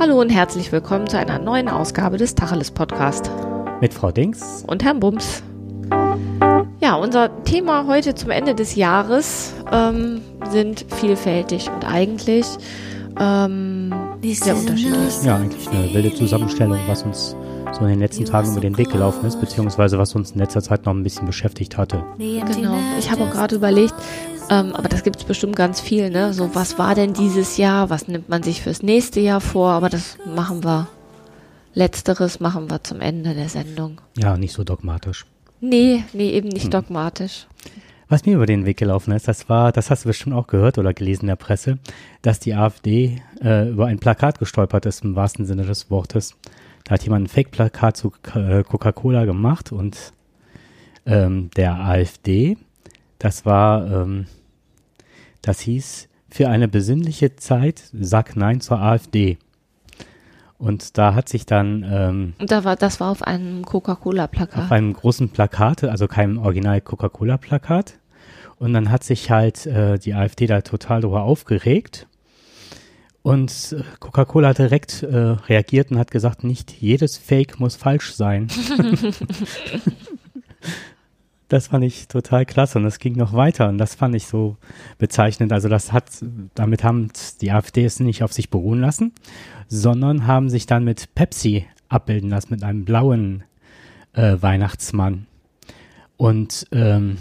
Hallo und herzlich willkommen zu einer neuen Ausgabe des Tacheles Podcast. Mit Frau Dings. Und Herrn Bums. Ja, unser Thema heute zum Ende des Jahres ähm, sind vielfältig und eigentlich ähm, sehr unterschiedlich. Ja, eigentlich eine wilde Zusammenstellung, was uns so in den letzten Tagen über den Weg gelaufen ist, beziehungsweise was uns in letzter Zeit noch ein bisschen beschäftigt hatte. Genau. Ich habe auch gerade überlegt, ähm, aber das gibt es bestimmt ganz viel, ne? So, was war denn dieses Jahr? Was nimmt man sich fürs nächste Jahr vor? Aber das machen wir. Letzteres machen wir zum Ende der Sendung. Ja, nicht so dogmatisch. Nee, nee, eben nicht hm. dogmatisch. Was mir über den Weg gelaufen ist, das war, das hast du bestimmt auch gehört oder gelesen in der Presse, dass die AfD äh, über ein Plakat gestolpert ist, im wahrsten Sinne des Wortes. Da hat jemand ein Fake-Plakat zu äh, Coca-Cola gemacht und ähm, der AfD, das war, ähm, das hieß, für eine besinnliche Zeit, sag Nein zur AfD. Und da hat sich dann. Ähm, und da war, das war auf einem Coca-Cola-Plakat. Auf einem großen Plakat, also keinem Original Coca-Cola-Plakat. Und dann hat sich halt äh, die AfD da total darüber aufgeregt und äh, Coca-Cola hat direkt äh, reagiert und hat gesagt, nicht jedes Fake muss falsch sein. das fand ich total klasse und es ging noch weiter und das fand ich so bezeichnend. Also das hat, damit haben die AfD es nicht auf sich beruhen lassen, sondern haben sich dann mit Pepsi abbilden lassen, mit einem blauen äh, Weihnachtsmann. Und ähm,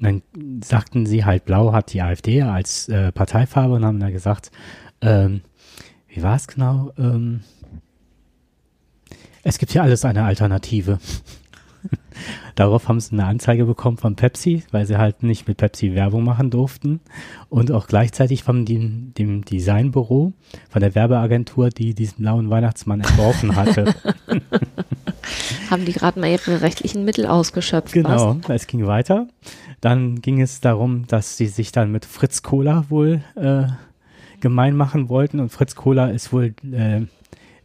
dann sagten sie halt, blau hat die AfD als äh, Parteifarbe und haben da gesagt, ähm, wie war es genau? Ähm, es gibt ja alles eine Alternative. Darauf haben sie eine Anzeige bekommen von Pepsi, weil sie halt nicht mit Pepsi Werbung machen durften. Und auch gleichzeitig von dem, dem Designbüro, von der Werbeagentur, die diesen blauen Weihnachtsmann entworfen hatte. haben die gerade mal ihre rechtlichen Mittel ausgeschöpft. Genau, was? es ging weiter. Dann ging es darum, dass sie sich dann mit Fritz Cola wohl äh, gemein machen wollten. Und Fritz Kohler ist wohl äh,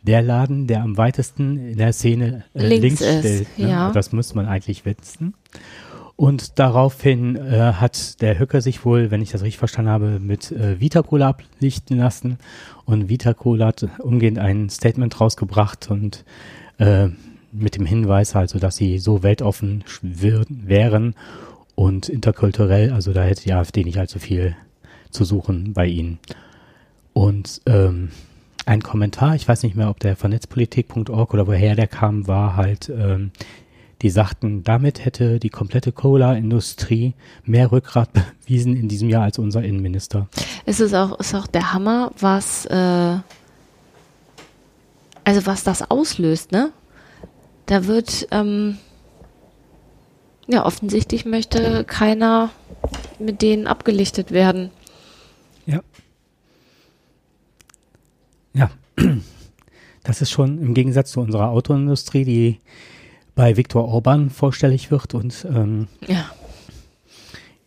der Laden, der am weitesten in der Szene äh, links, links steht. Ne? Ja. Das muss man eigentlich wissen. Und daraufhin äh, hat der Höcker sich wohl, wenn ich das richtig verstanden habe, mit äh, Vita Cola ablichten lassen. Und Vita Cola hat umgehend ein Statement rausgebracht und äh, mit dem Hinweis also, dass sie so weltoffen wären und interkulturell, also da hätte die AfD nicht allzu viel zu suchen bei ihnen. Und ähm, ein Kommentar, ich weiß nicht mehr, ob der von netzpolitik.org oder woher der kam, war halt, ähm, die sagten, damit hätte die komplette Cola-Industrie mehr Rückgrat bewiesen in diesem Jahr als unser Innenminister. Es ist auch, ist auch der Hammer, was, äh, also was das auslöst, ne? Da wird, ähm, ja, offensichtlich möchte keiner mit denen abgelichtet werden. Ja, das ist schon im Gegensatz zu unserer Autoindustrie, die bei Viktor Orban vorstellig wird und ähm, ja.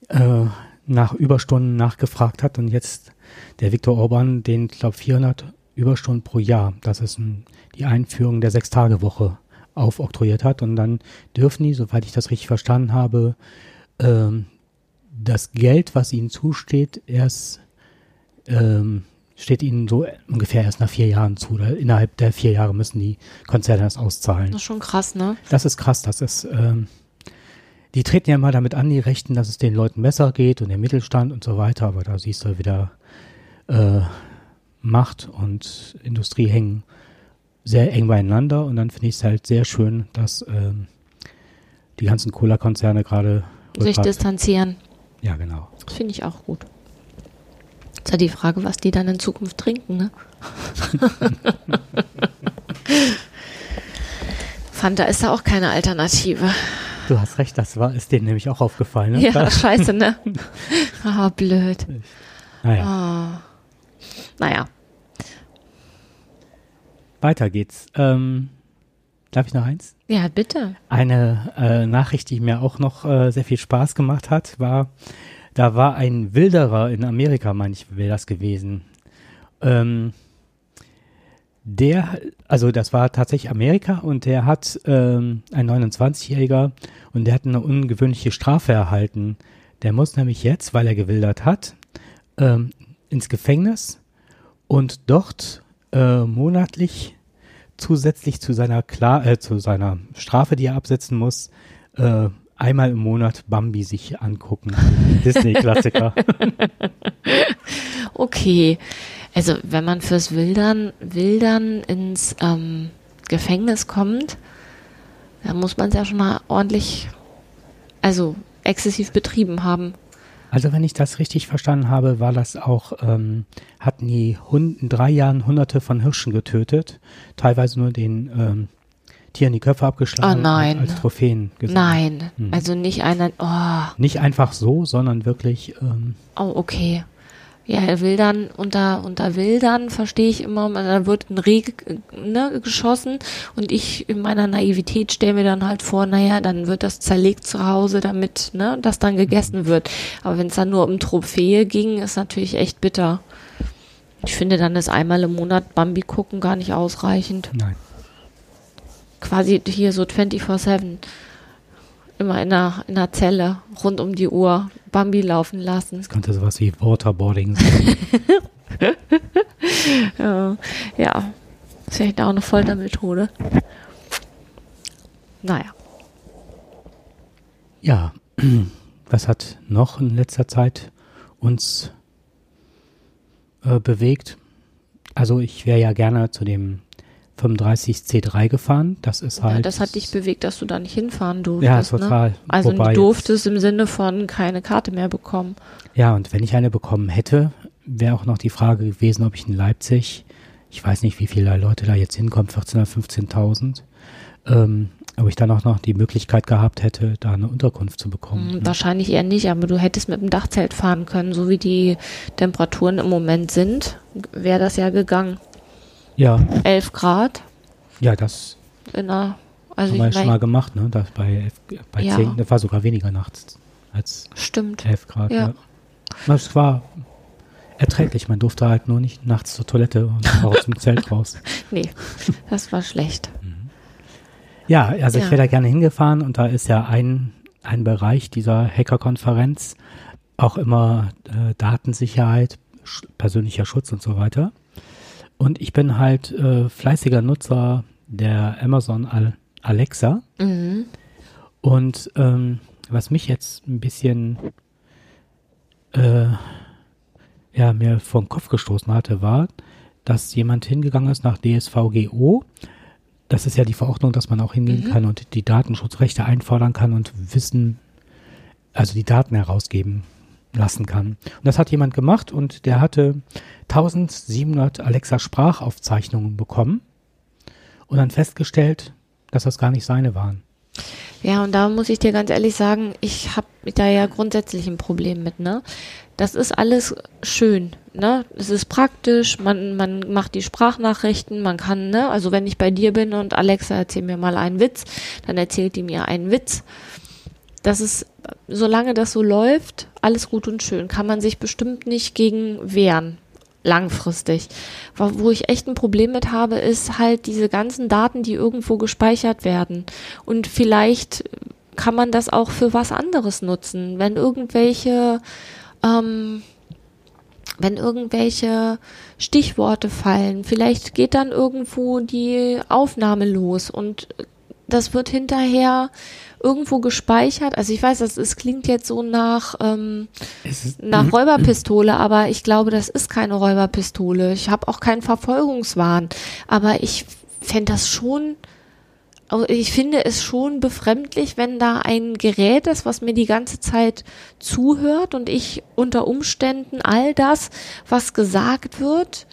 äh, nach Überstunden nachgefragt hat und jetzt der Viktor Orban den, glaube 400 Überstunden pro Jahr, das ist ein, die Einführung der Sechs-Tage-Woche aufoktroyiert hat und dann dürfen die, soweit ich das richtig verstanden habe, ähm, das Geld, was ihnen zusteht, erst ähm, steht ihnen so ungefähr erst nach vier Jahren zu. Oder innerhalb der vier Jahre müssen die Konzerne das auszahlen. Das ist schon krass, ne? Das ist krass. Das ist, ähm, die treten ja immer damit an, die Rechten, dass es den Leuten besser geht und der Mittelstand und so weiter. Aber da siehst du wieder, äh, Macht und Industrie hängen sehr eng beieinander. Und dann finde ich es halt sehr schön, dass ähm, die ganzen Cola-Konzerne gerade sich distanzieren. Ja, genau. Das finde ich auch gut. Ist ja die Frage, was die dann in Zukunft trinken, ne? Fanta ist da auch keine Alternative. Du hast recht, das war, ist denen nämlich auch aufgefallen. Ne? Ja, scheiße, ne? Ah, oh, blöd. Naja. Oh. Naja. Weiter geht's. Ähm, darf ich noch eins? Ja, bitte. Eine äh, Nachricht, die mir auch noch äh, sehr viel Spaß gemacht hat, war, da war ein Wilderer in Amerika, meine ich, wäre das gewesen. Ähm, der, also das war tatsächlich Amerika und der hat ähm, ein 29-Jähriger und der hat eine ungewöhnliche Strafe erhalten. Der muss nämlich jetzt, weil er gewildert hat, ähm, ins Gefängnis und dort äh, monatlich zusätzlich zu seiner Klar äh, zu seiner Strafe, die er absetzen muss, äh, einmal im Monat Bambi sich angucken. Disney-Klassiker. okay. Also wenn man fürs Wildern, Wildern ins ähm, Gefängnis kommt, dann muss man es ja schon mal ordentlich, also exzessiv betrieben haben. Also wenn ich das richtig verstanden habe, war das auch, ähm, hatten die Hund, in drei Jahren hunderte von Hirschen getötet, teilweise nur den ähm, Tieren die Köpfe abgeschlagen oh nein. als Trophäen gesammelt. Nein, hm. also nicht einer, oh. Nicht einfach so, sondern wirklich. Ähm, oh, okay. Ja, er will dann unter, unter Wildern, verstehe ich immer, da wird ein Reh ne, geschossen und ich in meiner Naivität stelle mir dann halt vor, naja, dann wird das zerlegt zu Hause, damit ne, das dann gegessen mhm. wird. Aber wenn es dann nur um Trophäe ging, ist natürlich echt bitter. Ich finde, dann ist einmal im Monat Bambi gucken gar nicht ausreichend. Nein. Quasi hier so 24-7 immer in einer, in einer Zelle rund um die Uhr Bambi laufen lassen. Das könnte sowas wie Waterboarding sein. ja, ja, das ist vielleicht auch eine Foltermethode. Naja. Ja, was hat noch in letzter Zeit uns äh, bewegt? Also ich wäre ja gerne zu dem 35 C3 gefahren. Das ist halt. Ja, das hat dich bewegt, dass du da nicht hinfahren durftest. Ja, total. Ne? Also Wobei du durftest im Sinne von keine Karte mehr bekommen. Ja, und wenn ich eine bekommen hätte, wäre auch noch die Frage gewesen, ob ich in Leipzig, ich weiß nicht, wie viele Leute da jetzt hinkommen, 14.000 oder 15.000, ähm, ob ich dann auch noch die Möglichkeit gehabt hätte, da eine Unterkunft zu bekommen. Hm, wahrscheinlich eher nicht, aber du hättest mit dem Dachzelt fahren können, so wie die Temperaturen im Moment sind, wäre das ja gegangen. Ja. 11 Grad. Ja, das in einer, also haben wir ja schon mal gemacht, ne? Das bei, bei ja. 10, das war sogar weniger nachts als Stimmt. 11 Grad. Ja. ja. Das war erträglich. Man durfte halt nur nicht nachts zur Toilette und auch zum Zelt raus. Nee, das war schlecht. Mhm. Ja, also ja. ich wäre da gerne hingefahren und da ist ja ein, ein Bereich dieser Hacker-Konferenz auch immer äh, Datensicherheit, persönlicher Schutz und so weiter. Und ich bin halt äh, fleißiger Nutzer der Amazon Al Alexa. Mhm. Und ähm, was mich jetzt ein bisschen äh, ja, mir den Kopf gestoßen hatte, war, dass jemand hingegangen ist nach DSVGO. Das ist ja die Verordnung, dass man auch hingehen mhm. kann und die Datenschutzrechte einfordern kann und Wissen, also die Daten herausgeben lassen kann. Und das hat jemand gemacht und der hatte 1700 Alexa Sprachaufzeichnungen bekommen und dann festgestellt, dass das gar nicht seine waren. Ja, und da muss ich dir ganz ehrlich sagen, ich habe da ja grundsätzlich ein Problem mit, ne? Das ist alles schön, ne? Es ist praktisch, man, man macht die Sprachnachrichten, man kann, ne? Also wenn ich bei dir bin und Alexa erzähl mir mal einen Witz, dann erzählt die mir einen Witz das ist, solange das so läuft, alles gut und schön. Kann man sich bestimmt nicht gegen wehren. Langfristig. Wo ich echt ein Problem mit habe, ist halt diese ganzen Daten, die irgendwo gespeichert werden. Und vielleicht kann man das auch für was anderes nutzen. Wenn irgendwelche, ähm, wenn irgendwelche Stichworte fallen, vielleicht geht dann irgendwo die Aufnahme los und das wird hinterher irgendwo gespeichert. Also ich weiß, das es klingt jetzt so nach, ähm, nach Räuberpistole, aber ich glaube, das ist keine Räuberpistole. Ich habe auch keinen Verfolgungswahn. Aber ich fände das schon, also ich finde es schon befremdlich, wenn da ein Gerät ist, was mir die ganze Zeit zuhört und ich unter Umständen all das, was gesagt wird,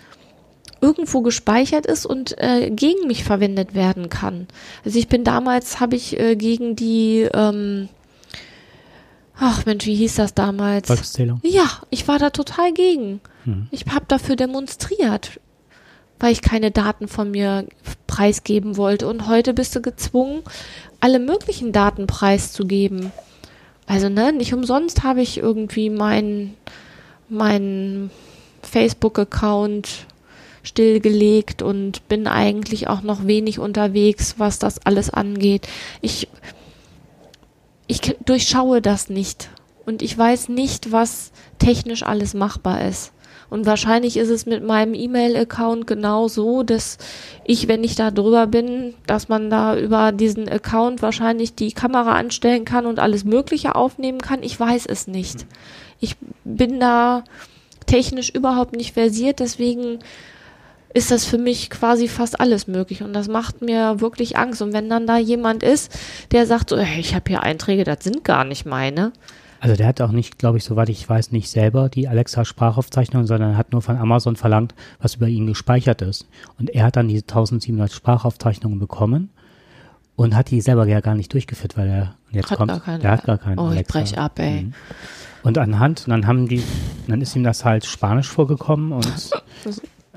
irgendwo gespeichert ist und äh, gegen mich verwendet werden kann. Also ich bin damals, habe ich äh, gegen die, ähm, ach Mensch, wie hieß das damals? Volkszählung. Ja, ich war da total gegen. Hm. Ich habe dafür demonstriert, weil ich keine Daten von mir preisgeben wollte. Und heute bist du gezwungen, alle möglichen Daten preiszugeben. Also ne, nicht umsonst habe ich irgendwie meinen mein Facebook-Account stillgelegt und bin eigentlich auch noch wenig unterwegs, was das alles angeht. Ich, ich durchschaue das nicht und ich weiß nicht, was technisch alles machbar ist. Und wahrscheinlich ist es mit meinem E-Mail-Account genau so, dass ich, wenn ich da drüber bin, dass man da über diesen Account wahrscheinlich die Kamera anstellen kann und alles Mögliche aufnehmen kann. Ich weiß es nicht. Ich bin da technisch überhaupt nicht versiert, deswegen ist das für mich quasi fast alles möglich und das macht mir wirklich Angst. Und wenn dann da jemand ist, der sagt so, hey, ich habe hier Einträge, das sind gar nicht meine. Also der hat auch nicht, glaube ich, soweit ich weiß, nicht selber die Alexa-Sprachaufzeichnung, sondern hat nur von Amazon verlangt, was über ihn gespeichert ist. Und er hat dann diese 1700 Sprachaufzeichnungen bekommen und hat die selber ja gar nicht durchgeführt, weil er jetzt Hat kommt, gar keine. der hat gar keinen Oh, ich Alexa. brech ab, ey. Mhm. Und anhand, dann haben die, dann ist ihm das halt Spanisch vorgekommen und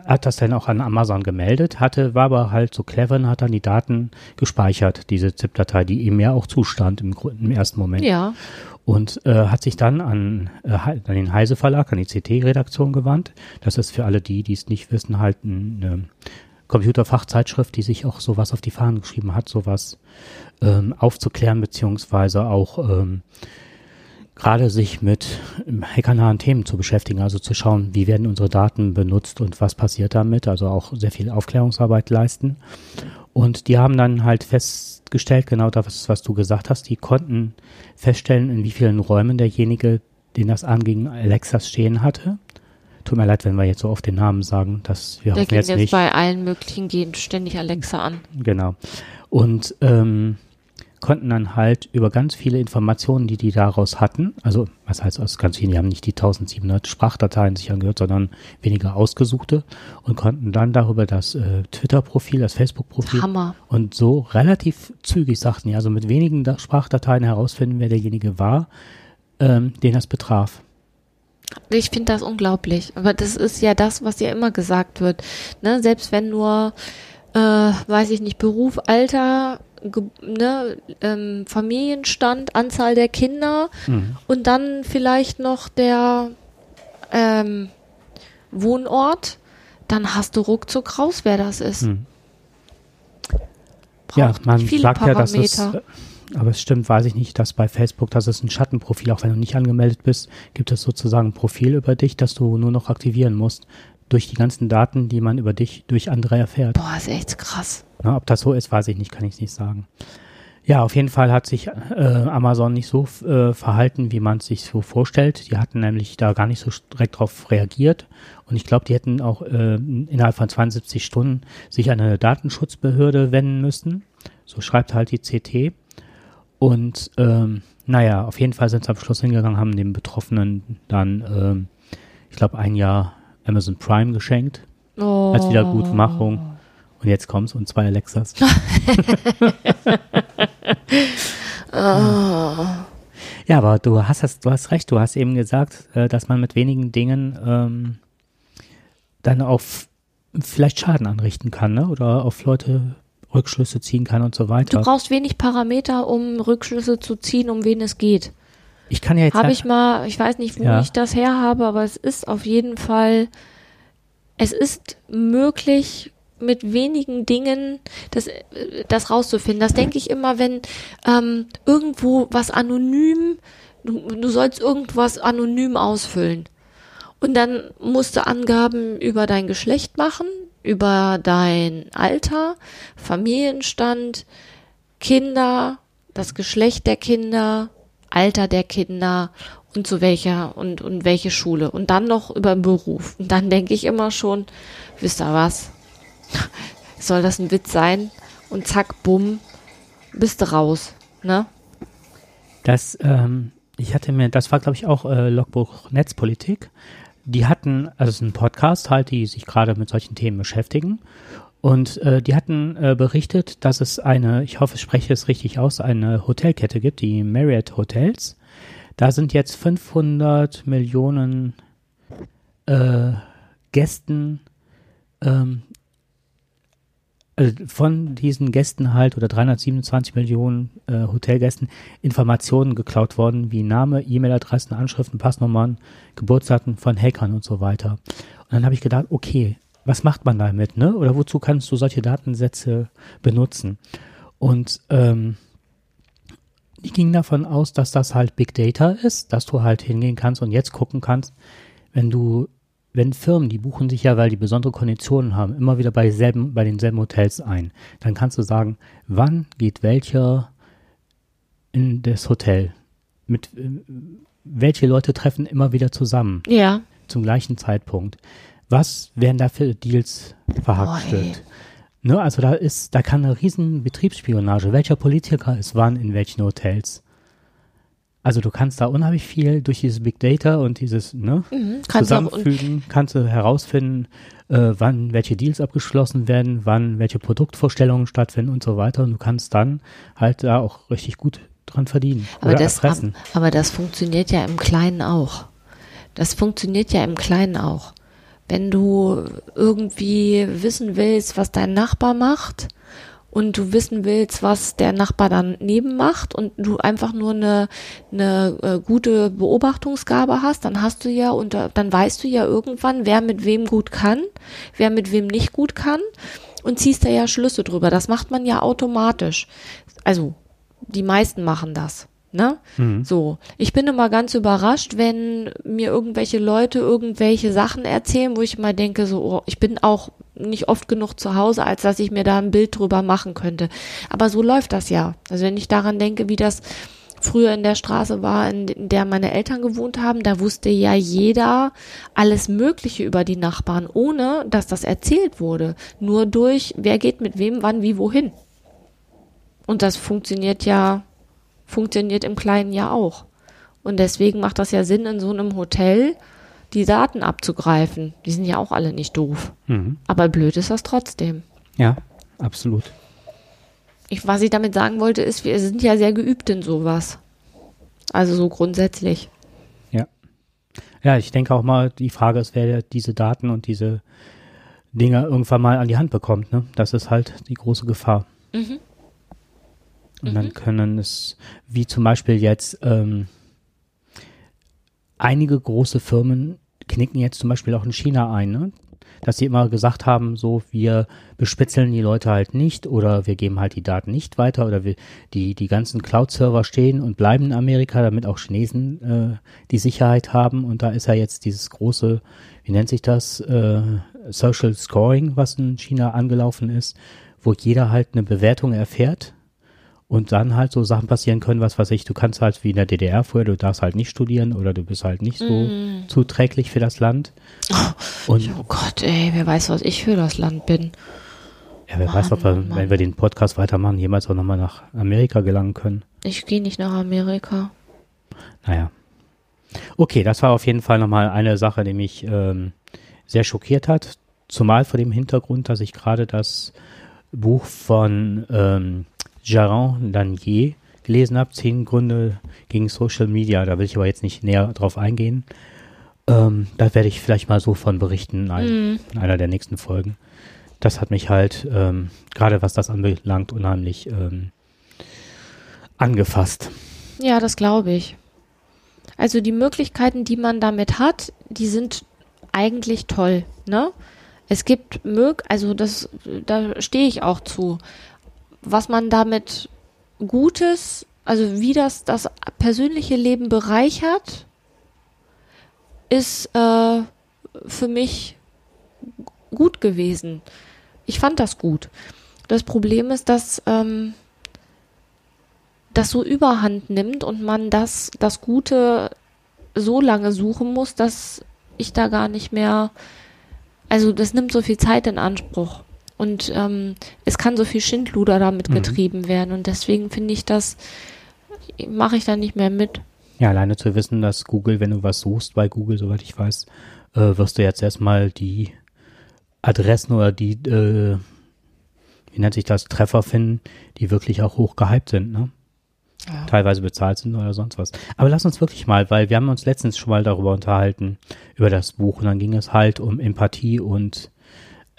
hat das dann auch an Amazon gemeldet, hatte, war aber halt so clever und hat dann die Daten gespeichert, diese ZIP-Datei, die ihm ja auch zustand im, im ersten Moment. Ja, Und äh, hat sich dann an, äh, an den Heise Verlag, an die CT-Redaktion gewandt. Das ist für alle die, die es nicht wissen, halt eine Computerfachzeitschrift, die sich auch sowas auf die Fahnen geschrieben hat, sowas ähm, aufzuklären, beziehungsweise auch ähm, gerade sich mit ähm, hackernahen Themen zu beschäftigen, also zu schauen, wie werden unsere Daten benutzt und was passiert damit, also auch sehr viel Aufklärungsarbeit leisten. Und die haben dann halt festgestellt, genau das, was du gesagt hast, die konnten feststellen, in wie vielen Räumen derjenige, den das anging, Alexas stehen hatte. Tut mir leid, wenn wir jetzt so oft den Namen sagen, dass wir der hoffen geht jetzt jetzt nicht. bei allen möglichen gehen ständig Alexa an. Genau. Und ähm, konnten dann halt über ganz viele Informationen, die die daraus hatten, also was heißt aus ganz vielen, die haben nicht die 1700 Sprachdateien sich angehört, sondern weniger ausgesuchte und konnten dann darüber das äh, Twitter-Profil, das Facebook-Profil und so relativ zügig sagten, ja, also mit wenigen Da- Sprachdateien herausfinden, wer derjenige war, ähm, den das betraf. Ich finde das unglaublich. Aber das ist ja das, was ja immer gesagt wird. Ne? Selbst wenn nur, äh, weiß ich nicht, Beruf, Alter, ne, ähm, Familienstand, Anzahl der Kinder Mhm. und dann vielleicht noch der ähm, Wohnort, dann hast du ruckzuck raus, wer das ist. Mhm. Ja, man sagt ja, dass es, Parameter. äh, aber es stimmt, weiß ich nicht, dass bei Facebook, das ist ein Schattenprofil, auch wenn du nicht angemeldet bist, gibt es sozusagen ein Profil über dich, das du nur noch aktivieren musst, durch die ganzen Daten, die man über dich durch andere erfährt. Boah, ist echt krass. Na, ob das so ist, weiß ich nicht, kann ich nicht sagen. Ja, auf jeden Fall hat sich äh, Amazon nicht so äh, verhalten, wie man es sich so vorstellt. Die hatten nämlich da gar nicht so direkt drauf reagiert. Und ich glaube, die hätten auch äh, innerhalb von 72 Stunden sich an eine Datenschutzbehörde wenden müssen. So schreibt halt die CT. Und ähm, naja, auf jeden Fall sind sie am Schluss hingegangen, haben dem Betroffenen dann, ähm, ich glaube, ein Jahr Amazon Prime geschenkt Oh. als Wiedergutmachung. Und jetzt kommt's und zwei Alexas. Ja, aber du hast das, du hast recht, du hast eben gesagt, äh, dass man mit wenigen Dingen ähm, dann auf vielleicht Schaden anrichten kann, ne? Oder auf Leute Rückschlüsse ziehen kann und so Du weiter. brauchst wenig Parameter, um Rückschlüsse zu ziehen, um wen es geht. Ich kann ja jetzt Habe ich mal, ich weiß nicht, wo Ja. ich das her habe, aber es ist auf jeden Fall, es ist möglich, mit wenigen Dingen das, äh, das rauszufinden. Das denke ich immer, wenn ähm, irgendwo was anonym, du, du sollst irgendwas anonym ausfüllen. Und dann musst du Angaben über dein Geschlecht machen, über dein Alter, Familienstand, Kinder, das Geschlecht der Kinder, Alter der Kinder und zu welcher und, und welche Schule. Und dann noch über Beruf. Und dann denke ich immer schon, wisst ihr was? Soll das ein Witz sein? Und zack, bumm, bist du raus. Ne? Das, ähm, ich hatte mir, das war glaube ich auch äh, Logbuch Netzpolitik. Die hatten, also es ist ein Podcast halt, die sich gerade mit solchen Themen beschäftigen. Und äh, die hatten äh, berichtet, dass es eine, ich hoffe, ich spreche es richtig aus, eine Hotelkette gibt, die Marriott Hotels. Da sind jetzt 500 Millionen äh, Gästen ähm, äh, von diesen Gästen halt oder 327 Millionen äh, Hotelgästen Informationen geklaut worden, wie Name, E-Mail-Adressen, Anschriften, Passnummern, Geburtsdaten von Hackern und so weiter. Und dann habe ich gedacht, okay, was macht man damit, ne? Oder wozu kannst du solche Datensätze benutzen? Und ähm, die ging davon aus, dass das halt Big Data ist, dass du halt hingehen kannst und jetzt gucken kannst, wenn du wenn Firmen, die buchen sich ja, weil die besondere Konditionen haben, immer wieder bei, selben, bei denselben Hotels ein, dann kannst du sagen, wann geht welcher in das Hotel? Mit äh, welche Leute treffen immer wieder zusammen Ja. zum gleichen Zeitpunkt? Was werden da für Deals verhackstückt? Ne, also da ist, da kann eine riesen Betriebsspionage. Welcher Politiker ist wann in welchen Hotels? Also du kannst da unheimlich viel durch dieses Big Data und dieses ne, Mhm. Kannst zusammenfügen, kannst du herausfinden, äh, wann welche Deals abgeschlossen werden, wann welche Produktvorstellungen stattfinden und so weiter. Und du kannst dann halt da auch richtig gut dran verdienen aber, oder das, erpressen. aber das funktioniert ja im Kleinen auch. Das funktioniert ja im Kleinen auch. Wenn du irgendwie wissen willst, was dein Nachbar macht und du wissen willst, was der Nachbar daneben macht und du einfach nur eine, eine äh, gute Beobachtungsgabe hast, dann hast du ja und dann weißt du ja irgendwann, wer mit wem gut kann, wer mit wem nicht gut kann und ziehst da ja Schlüsse drüber. Das macht man ja automatisch. Also die meisten machen das. Ne? Mhm. So, ich bin immer ganz überrascht, wenn mir irgendwelche Leute irgendwelche Sachen erzählen, wo ich mal denke, so, oh, ich bin auch nicht oft genug zu Hause, als dass ich mir da ein Bild drüber machen könnte. Aber so läuft das ja. Also wenn ich daran denke, wie das früher in der Straße war, in der meine Eltern gewohnt haben, da wusste ja jeder alles Mögliche über die Nachbarn, ohne dass das erzählt wurde. Nur durch, wer geht mit wem, wann, wie, wohin. Und das funktioniert ja, funktioniert im Kleinen ja auch. Und deswegen macht das ja Sinn, in so einem Hotel die Daten abzugreifen. Die sind ja auch alle nicht doof. Mhm. Aber blöd ist das trotzdem. Ja, absolut. Ich, was ich damit sagen wollte, ist, wir sind ja sehr geübt in sowas. Also so grundsätzlich. Ja. Ja, ich denke auch mal, die Frage ist, wer diese Daten und diese Dinge irgendwann mal an die Hand bekommt. Ne? Das ist halt die große Gefahr. Mhm. Und dann können es, wie zum Beispiel jetzt, ähm, einige große Firmen knicken jetzt zum Beispiel auch in China ein, ne? dass sie immer gesagt haben, so wir bespitzeln die Leute halt nicht oder wir geben halt die Daten nicht weiter oder wir, die, die ganzen Cloud-Server stehen und bleiben in Amerika, damit auch Chinesen äh, die Sicherheit haben. Und da ist ja jetzt dieses große, wie nennt sich das, äh, Social Scoring, was in China angelaufen ist, wo jeder halt eine Bewertung erfährt und dann halt so Sachen passieren können, was weiß ich, du kannst halt wie in der DDR vorher, du darfst halt nicht studieren oder du bist halt nicht so zuträglich für das Land. Und Oh Gott, ey, wer weiß, was ich für das Land bin. ja, wer weiß, ob wir, wenn wir den Podcast weitermachen, jemals auch nochmal nach Amerika gelangen können. Ich gehe nicht nach Amerika. Naja. Okay, das war auf jeden Fall nochmal eine Sache, die mich ähm, sehr schockiert hat. Zumal vor dem Hintergrund, dass ich gerade das Buch von ähm, Jaron Lanier gelesen habe, Zehn Gründe gegen Social Media. Da will ich aber jetzt nicht näher drauf eingehen. Ähm, da werde ich vielleicht mal so von berichten in, in einer der nächsten Folgen. Das hat mich halt, ähm, gerade was das anbelangt, unheimlich ähm, angefasst. Ja, das glaube ich. Also die Möglichkeiten, die man damit hat, die sind eigentlich toll, ne? Es gibt mög, also das, da stehe ich auch zu. Was man damit Gutes, also wie das das persönliche Leben bereichert, ist äh, für mich gut gewesen. Ich fand das gut. Das Problem ist, dass ähm, das so überhand nimmt und man das, das Gute so lange suchen muss, dass ich da gar nicht mehr, also das nimmt so viel Zeit in Anspruch. Und ähm, es kann so viel Schindluder damit Mhm. getrieben werden. Und deswegen finde ich das, mache ich da nicht mehr mit. Ja, alleine zu wissen, dass Google, wenn du was suchst bei Google, soweit ich weiß, äh, wirst du jetzt erstmal die Adressen oder die, äh, wie nennt sich das, Treffer finden, die wirklich auch hoch gehypt sind, ne? Ja. Teilweise bezahlt sind oder sonst was. Aber lass uns wirklich mal, weil wir haben uns letztens schon mal darüber unterhalten, über das Buch, und dann ging es halt um Empathie und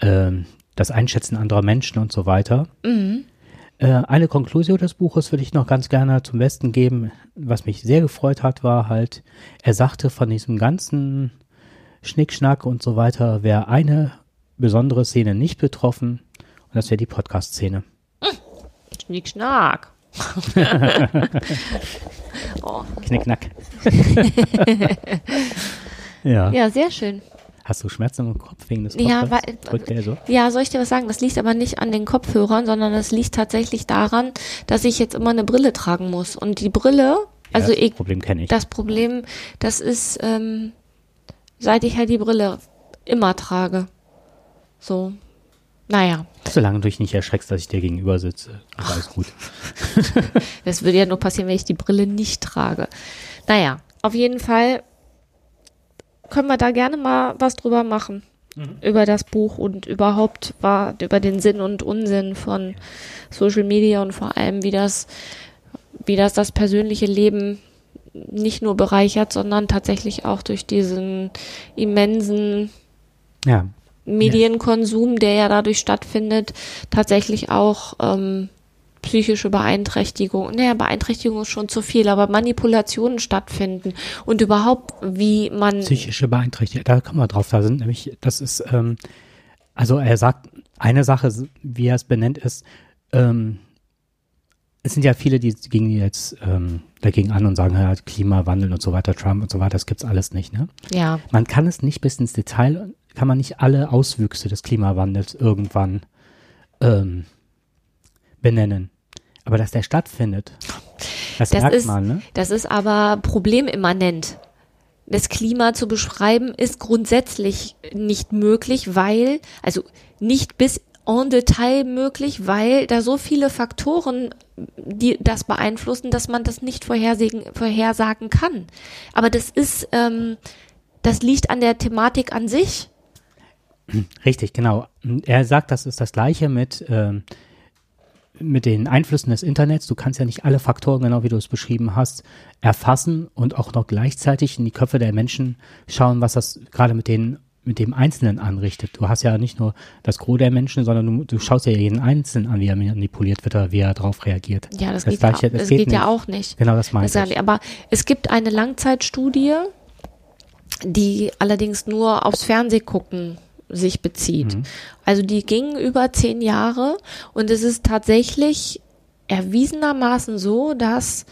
ähm, das Einschätzen anderer Menschen und so weiter. Mhm. Äh, eine Konklusion des Buches würde ich noch ganz gerne zum Besten geben. Was mich sehr gefreut hat, war halt, er sagte, von diesem ganzen Schnickschnack und so weiter wäre eine besondere Szene nicht betroffen und das wäre die Podcast-Szene. Schnick, schnack. oh, Knickknack. ja. ja, sehr schön. Hast du Schmerzen im Kopf wegen des Ja, Kopfhörers? weil- Drückt der so? Ja, soll ich dir was sagen? Das liegt aber nicht an den Kopfhörern, sondern das liegt tatsächlich daran, dass ich jetzt immer eine Brille tragen muss. Und die Brille, also ja, ich, das Problem kenne ich. das Problem, das ist, ähm, seit ich halt die Brille immer trage. So. Naja, Solange du dich nicht erschreckst, dass ich dir gegenüber sitze. ist Alles gut. das würde ja nur passieren, wenn ich die Brille nicht trage. Naja, auf jeden Fall können wir da gerne mal was drüber machen. Über das Buch und überhaupt war über den Sinn und Unsinn von Social Media und vor allem, wie das, wie das das persönliche Leben nicht nur bereichert, sondern tatsächlich auch durch diesen immensen Ja, Medienkonsum, der ja dadurch stattfindet, tatsächlich auch ähm, psychische Beeinträchtigung. Naja, Beeinträchtigung ist schon zu viel, aber Manipulationen stattfinden und überhaupt, wie man psychische Beeinträchtigung, da kommen wir drauf. Da sind nämlich, das ist, ähm, also er sagt, eine Sache, wie er es benennt, ist, ähm, es sind ja viele, die gegen jetzt ähm, dagegen an und sagen, ja, Klimawandel und so weiter, Trump und so weiter, das gibt's alles nicht, ne? ja, Man kann es nicht bis ins Detail, kann man nicht alle Auswüchse des Klimawandels irgendwann ähm, benennen. Aber dass der stattfindet, das, Das merkt ist- man, ne? das ist aber problemimmanent. Das Klima zu beschreiben ist grundsätzlich nicht möglich, weil, also nicht bis en Detail möglich, weil da so viele Faktoren, die das beeinflussen, dass man das nicht vorhersagen, kann. Aber das ist, ähm, das liegt an der Thematik an sich. Richtig, genau. Er sagt, das ist das Gleiche mit, ähm, mit den Einflüssen des Internets. Du kannst ja nicht alle Faktoren, genau wie du es beschrieben hast, erfassen und auch noch gleichzeitig in die Köpfe der Menschen schauen, was das gerade mit den mit dem Einzelnen anrichtet. Du hast ja nicht nur das Gros der Menschen, sondern du, du schaust ja jeden Einzelnen an, wie er manipuliert wird oder wie er darauf reagiert. Ja, das, Das geht, Gleiche, ja, das das geht geht, ja auch nicht. Genau, das meine ich. aber es gibt eine Langzeitstudie, die allerdings nur aufs Fernsehgucken sich bezieht. Also die ging über zehn Jahre und es ist tatsächlich erwiesenermaßen so, dass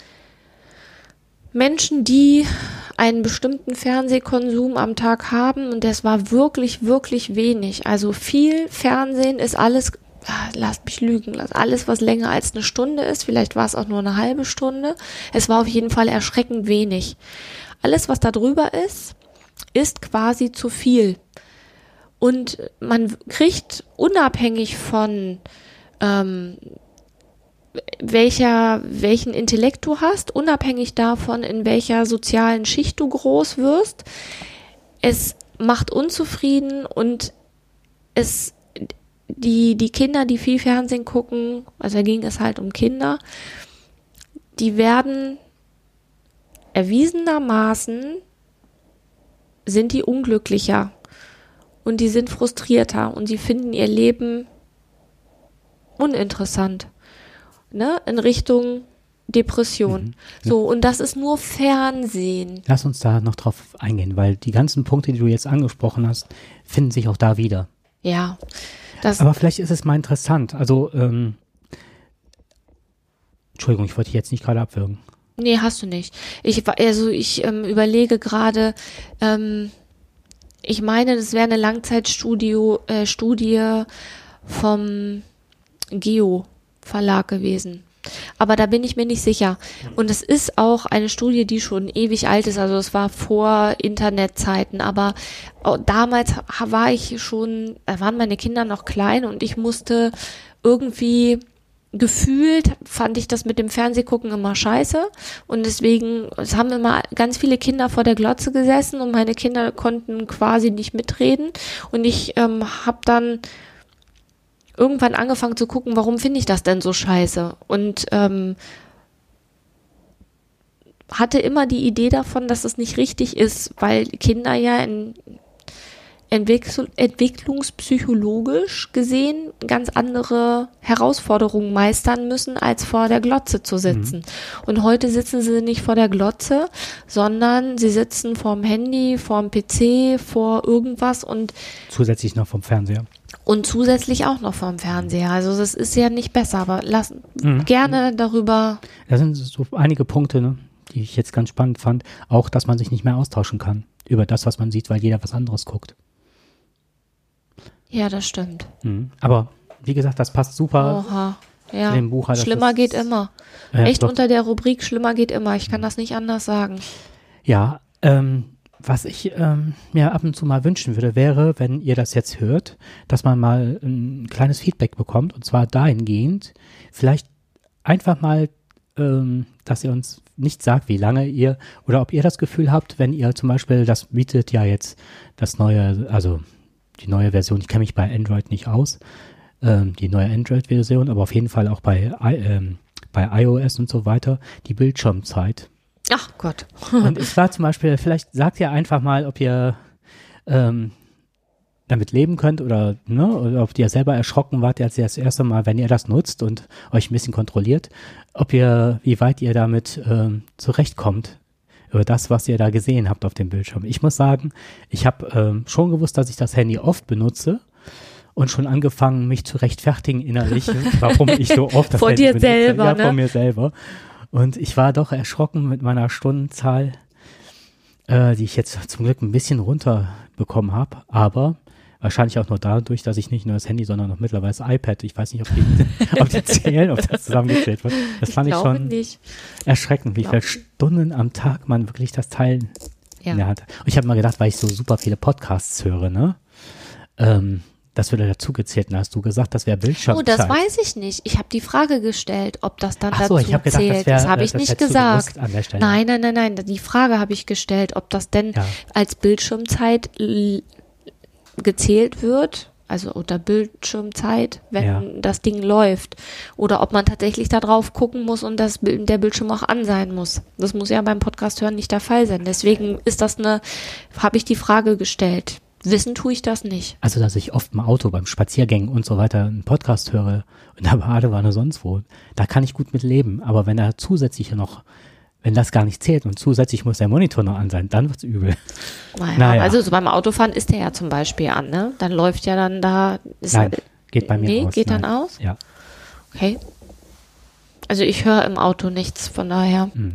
Menschen, die einen bestimmten Fernsehkonsum am Tag haben, und das war wirklich, wirklich wenig. Also viel Fernsehen ist alles, ah, lasst mich lügen, alles, was länger als eine Stunde ist, vielleicht war es auch nur eine halbe Stunde. Es war auf jeden Fall erschreckend wenig. Alles, was da drüber ist, ist quasi zu viel. Und man kriegt unabhängig von ähm, welcher, welchen Intellekt du hast, unabhängig davon, in welcher sozialen Schicht du groß wirst. Es macht unzufrieden und es, die, die Kinder, die viel Fernsehen gucken, also da ging es halt um Kinder, die werden erwiesenermaßen sind die unglücklicher und die sind frustrierter und sie finden ihr Leben uninteressant, ne, in Richtung Depression. So, und das ist nur Fernsehen. Lass uns da noch drauf eingehen, weil die ganzen Punkte, die du jetzt angesprochen hast, finden sich auch da wieder. Ja. Das, Aber vielleicht ist es mal interessant. Also, ähm, Entschuldigung, ich wollte dich jetzt nicht gerade abwürgen. nee, hast du nicht. Ich, also ich ähm, überlege gerade, ähm, ich meine, das wäre eine Langzeitstudie äh, Studie vom Geo Verlag gewesen. Aber da bin ich mir nicht sicher. Und es ist auch eine Studie, die schon ewig alt ist. Also es war vor Internetzeiten. Aber auch damals war ich schon, da waren meine Kinder noch klein und ich musste irgendwie gefühlt fand ich das mit dem Fernsehgucken immer scheiße. Und deswegen es haben immer ganz viele Kinder vor der Glotze gesessen und meine Kinder konnten quasi nicht mitreden. Und ich ähm, habe dann irgendwann angefangen zu gucken, warum finde ich das denn so scheiße? Und ähm, hatte immer die Idee davon, dass es nicht richtig ist, weil Kinder ja in entwicklungspsychologisch gesehen ganz andere Herausforderungen meistern müssen, als vor der Glotze zu sitzen. Und heute sitzen sie nicht vor der Glotze, sondern sie sitzen vorm Handy, vorm PC, vor irgendwas und Zusätzlich noch vom Fernseher. und zusätzlich auch noch vorm Fernseher. Also das ist ja nicht besser, aber lass Mhm. gerne darüber. Da sind so einige Punkte, ne, die ich jetzt ganz spannend fand. Auch, dass man sich nicht mehr austauschen kann über das, was man sieht, weil jeder was anderes guckt. Ja, das stimmt. Mhm. Aber wie gesagt, das passt super Oha. Ja. zu dem Buch. Das Schlimmer geht immer. Ja, Echt doch. unter der Rubrik Schlimmer geht immer. Ich kann das nicht anders sagen. Ja, ähm, was ich ähm, mir ab und zu mal wünschen würde, wäre, wenn ihr das jetzt hört, dass man mal ein kleines Feedback bekommt und zwar dahingehend, vielleicht einfach mal, ähm, dass ihr uns nicht sagt, wie lange ihr oder ob ihr das Gefühl habt, wenn ihr zum Beispiel, das bietet ja jetzt das neue, also die neue Version, ich kenne mich bei Android nicht aus, ähm, die neue Android-Version, aber auf jeden Fall auch bei, ähm, bei iOS und so weiter, die Bildschirmzeit. Ach Gott. Und ich war zum Beispiel, vielleicht sagt ihr einfach mal, ob ihr ähm, damit leben könnt oder, ne, oder ob ihr selber erschrocken wart, als ihr das erste Mal, wenn ihr das nutzt und euch ein bisschen kontrolliert, ob ihr, wie weit ihr damit ähm, zurechtkommt über das, was ihr da gesehen habt auf dem Bildschirm. Ich muss sagen, ich habe ähm, schon gewusst, dass ich das Handy oft benutze und schon angefangen, mich zu rechtfertigen innerlich, warum ich so oft das Vor Handy dir benutze. selber, ja, ne? vor mir selber. Und ich war doch erschrocken mit meiner Stundenzahl, äh, die ich jetzt zum Glück ein bisschen runterbekommen habe, aber wahrscheinlich auch nur dadurch, dass ich nicht nur das Handy, sondern auch mittlerweile das iPad, ich weiß nicht, ob die, ob die zählen, ob das zusammengezählt wird. Das fand ich, schon nicht. erschreckend, wie viele Stunden am Tag man wirklich das Teil Ja. in der Hand hat. Und ich habe mal gedacht, weil ich so super viele Podcasts höre, ne? Ähm, das würde dazu gezählt. Und da hast du gesagt, das wäre Bildschirmzeit. Oh, das weiß ich nicht. Ich habe die Frage gestellt, ob das dann Ach so, dazu ich habe gedacht, zählt. das das habe ich das nicht gesagt. Nein, nein, nein, nein. Die Frage habe ich gestellt, ob das denn Ja. als Bildschirmzeit gezählt wird, also unter Bildschirmzeit, wenn Ja. das Ding läuft, oder ob man tatsächlich da drauf gucken muss und das, der Bildschirm auch an sein muss. Das muss ja beim Podcast hören nicht der Fall sein. Deswegen ist das eine, habe ich die Frage gestellt. Wissen tue ich das nicht. Also, dass ich oft im Auto, beim Spaziergängen und so weiter einen Podcast höre, in der Badewanne sonst wo, da kann ich gut mit leben. Aber wenn da zusätzlich noch, wenn das gar nicht zählt und zusätzlich muss der Monitor noch an sein, dann wird's übel. Naja, Naja. also so beim Autofahren ist der ja zum Beispiel an, ne? Dann läuft ja dann da. Nein, geht bei mir nee, aus. geht nein. dann aus? Ja. Okay. Also ich höre im Auto nichts, von daher Hm.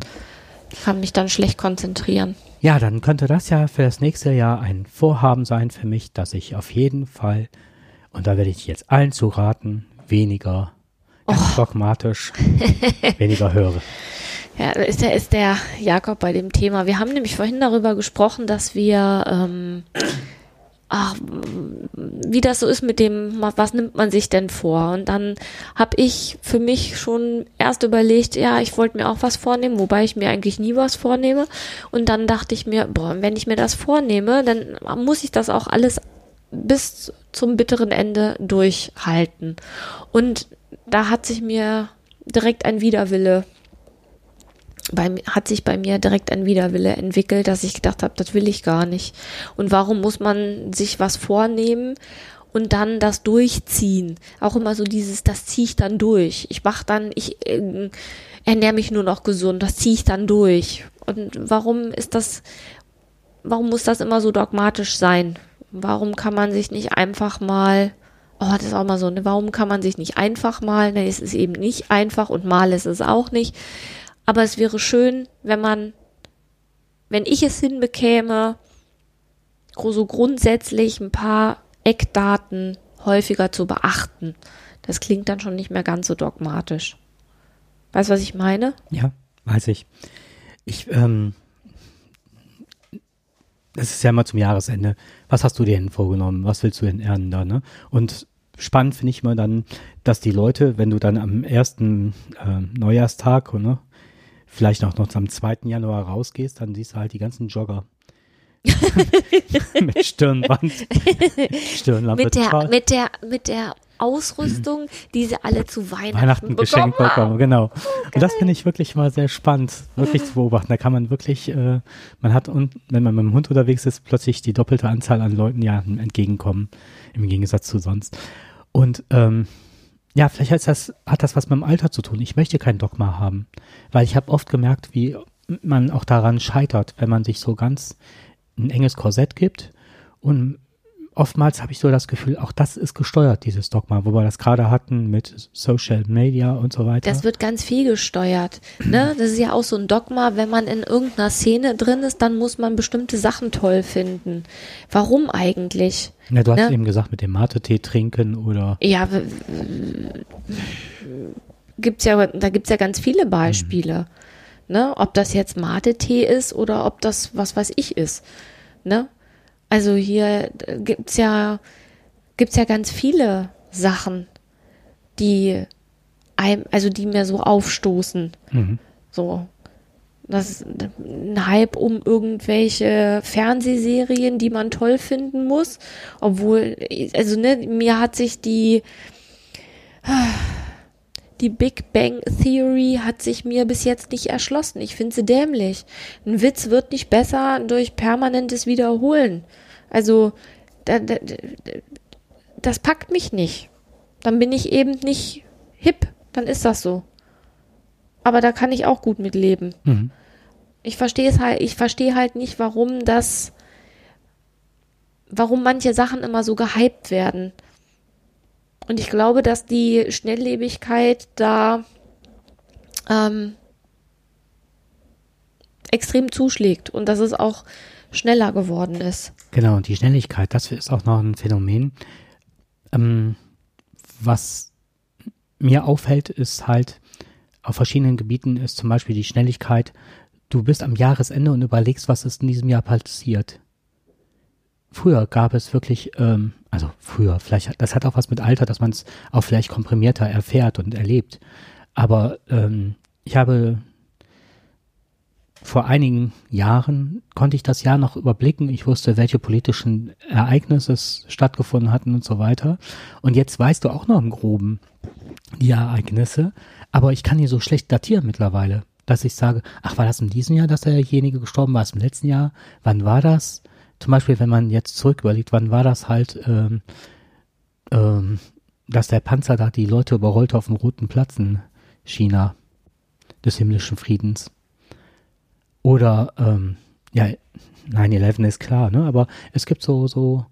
kann mich dann schlecht konzentrieren. Ja, dann könnte das ja für das nächste Jahr ein Vorhaben sein für mich, dass ich auf jeden Fall, und da werde ich jetzt allen zu raten, weniger ganz dogmatisch, weniger höre. Ja, ist der, ist der Jakob bei dem Thema. Wir haben nämlich vorhin darüber gesprochen, dass wir, ähm, ach, wie das so ist mit dem, was nimmt man sich denn vor? Und dann habe ich für mich schon erst überlegt, ja, ich wollte mir auch was vornehmen, wobei ich mir eigentlich nie was vornehme. Und dann dachte ich mir, boah, wenn ich mir das vornehme, dann muss ich das auch alles bis zum bitteren Ende durchhalten. Und da hat sich mir direkt ein Widerwille bei, hat sich bei mir direkt ein Widerwille entwickelt, dass ich gedacht habe, das will ich gar nicht. Und warum muss man sich was vornehmen und dann das durchziehen? Auch immer so dieses, das ziehe ich dann durch. Ich mach dann, ich äh, ernähre mich nur noch gesund, das ziehe ich dann durch. Und warum ist das, warum muss das immer so dogmatisch sein? Warum kann man sich nicht einfach mal, oh, das ist auch mal so, ne, warum kann man sich nicht einfach mal, ne, es ist eben nicht einfach und mal ist es auch nicht. Aber es wäre schön, wenn man, wenn ich es hinbekäme, so grundsätzlich ein paar Eckdaten häufiger zu beachten. Das klingt dann schon nicht mehr ganz so dogmatisch. Weißt du, was ich meine? Ja, weiß ich. Ich, ähm, es ist ja immer zum Jahresende. Was hast du dir denn vorgenommen? Was willst du denn da, ne? Und spannend finde ich immer dann, dass die Leute, wenn du dann am ersten ähm, Neujahrstag, ne, vielleicht auch noch am 2. Januar rausgehst, dann siehst du halt die ganzen Jogger. mit Stirnband, Stirnlampe, Mit der, mit der, mit der Ausrüstung, die sie alle zu Weihnachten, Weihnachten geschenkt bekommen bekommen, genau. und das finde ich wirklich mal sehr spannend, wirklich zu beobachten. Da kann man wirklich, äh, man hat, und wenn man mit dem Hund unterwegs ist, plötzlich die doppelte Anzahl an Leuten ja entgegenkommen, im Gegensatz zu sonst. Und ähm, ja, vielleicht hat das, hat das was mit dem Alter zu tun. Ich möchte kein Dogma haben, weil ich habe oft gemerkt, wie man auch daran scheitert, wenn man sich so ganz ein enges Korsett gibt und oftmals habe ich so das Gefühl, auch das ist gesteuert, dieses Dogma, wo wir das gerade hatten mit Social Media und so weiter. Das wird ganz viel gesteuert. Ne? Das ist ja auch so ein Dogma, wenn man in irgendeiner Szene drin ist, dann muss man bestimmte Sachen toll finden. Warum eigentlich? Ja, du hast ne? eben gesagt, mit dem Mate-Tee trinken oder. Ja, gibt's ja, da gibt's ja ganz viele Beispiele. Mhm. Ne? Ob das jetzt Mate-Tee ist oder ob das was weiß ich ist. Ne? Also hier gibt's ja, gibt's ja ganz viele Sachen, die einem, also die mir so aufstoßen. Mhm. So. Das ist ein Hype um irgendwelche Fernsehserien, die man toll finden muss. Obwohl, also ne, mir hat sich die, die Big Bang Theory hat sich mir bis jetzt nicht erschlossen. Ich finde sie dämlich. Ein Witz wird nicht besser durch permanentes Wiederholen. Also, da, da, das packt mich nicht. Dann bin ich eben nicht hip. Dann ist das so. Aber da kann ich auch gut mit leben. Mhm. Ich verstehe es halt, ich verstehe halt nicht, warum das, warum manche Sachen immer so gehypt werden. Und ich glaube, dass die Schnelllebigkeit da ähm, extrem zuschlägt und dass es auch schneller geworden ist. Genau, und die Schnelligkeit, das ist auch noch ein Phänomen. Ähm, was mir auffällt, ist halt auf verschiedenen Gebieten ist zum Beispiel die Schnelligkeit. Du bist am Jahresende und überlegst, was ist in diesem Jahr passiert. Früher gab es wirklich, ähm, also früher, vielleicht, das hat auch was mit Alter, dass man es auch vielleicht komprimierter erfährt und erlebt. Aber ähm, ich habe vor einigen Jahren konnte ich das Jahr noch überblicken. Ich wusste, welche politischen Ereignisse stattgefunden hatten und so weiter. Und jetzt weißt du auch noch im Groben die Ereignisse, aber ich kann die so schlecht datieren mittlerweile, dass ich sage, ach, war das in diesem Jahr, dass derjenige gestorben war, ist im letzten Jahr? Wann war das? Zum Beispiel, wenn man jetzt zurück überlegt, wann war das halt, ähm, ähm, dass der Panzer da die Leute überrollte auf dem Roten Platz in China des himmlischen Friedens. Oder, ähm, ja, 9-11 ist klar, ne? Aber es gibt so, so,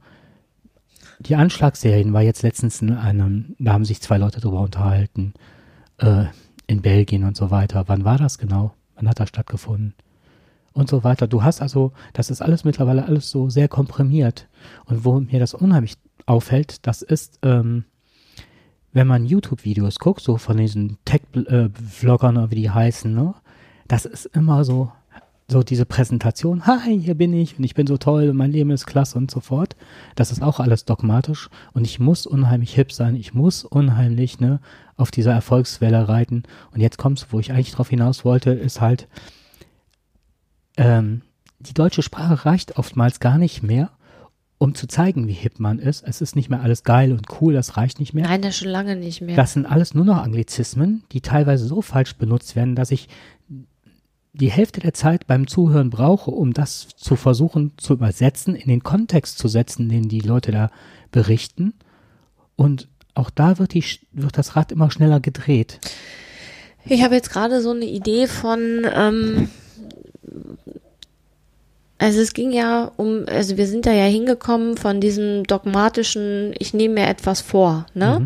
die Anschlagsserien war jetzt letztens in einem, da haben sich zwei Leute drüber unterhalten, äh, in Belgien und so weiter. Wann war das genau? Wann hat das stattgefunden? Und so weiter. Du hast also, das ist alles mittlerweile alles so sehr komprimiert. Und wo mir das unheimlich auffällt, das ist, ähm, wenn man YouTube-Videos guckt, so von diesen Tech-Vloggern oder wie die heißen, ne? Das ist immer so so diese Präsentation, hi, hier bin ich und ich bin so toll und mein Leben ist klasse und so fort. Das ist auch alles dogmatisch und ich muss unheimlich hip sein, ich muss unheimlich ne, auf dieser Erfolgswelle reiten. Und jetzt kommt's, wo ich eigentlich drauf hinaus wollte, ist halt, ähm, die deutsche Sprache reicht oftmals gar nicht mehr, um zu zeigen, wie hip man ist. Es ist nicht mehr alles geil und cool, das reicht nicht mehr. Nein, das schon lange nicht mehr. Das sind alles nur noch Anglizismen, die teilweise so falsch benutzt werden, dass ich die Hälfte der Zeit beim Zuhören brauche, um das zu versuchen zu übersetzen, in den Kontext zu setzen, den die Leute da berichten. Und auch da wird, die, wird das Rad immer schneller gedreht. Ich habe jetzt gerade so eine Idee von ähm, also es ging ja um, also wir sind da ja hingekommen von diesem dogmatischen, ich nehme mir etwas vor, ne?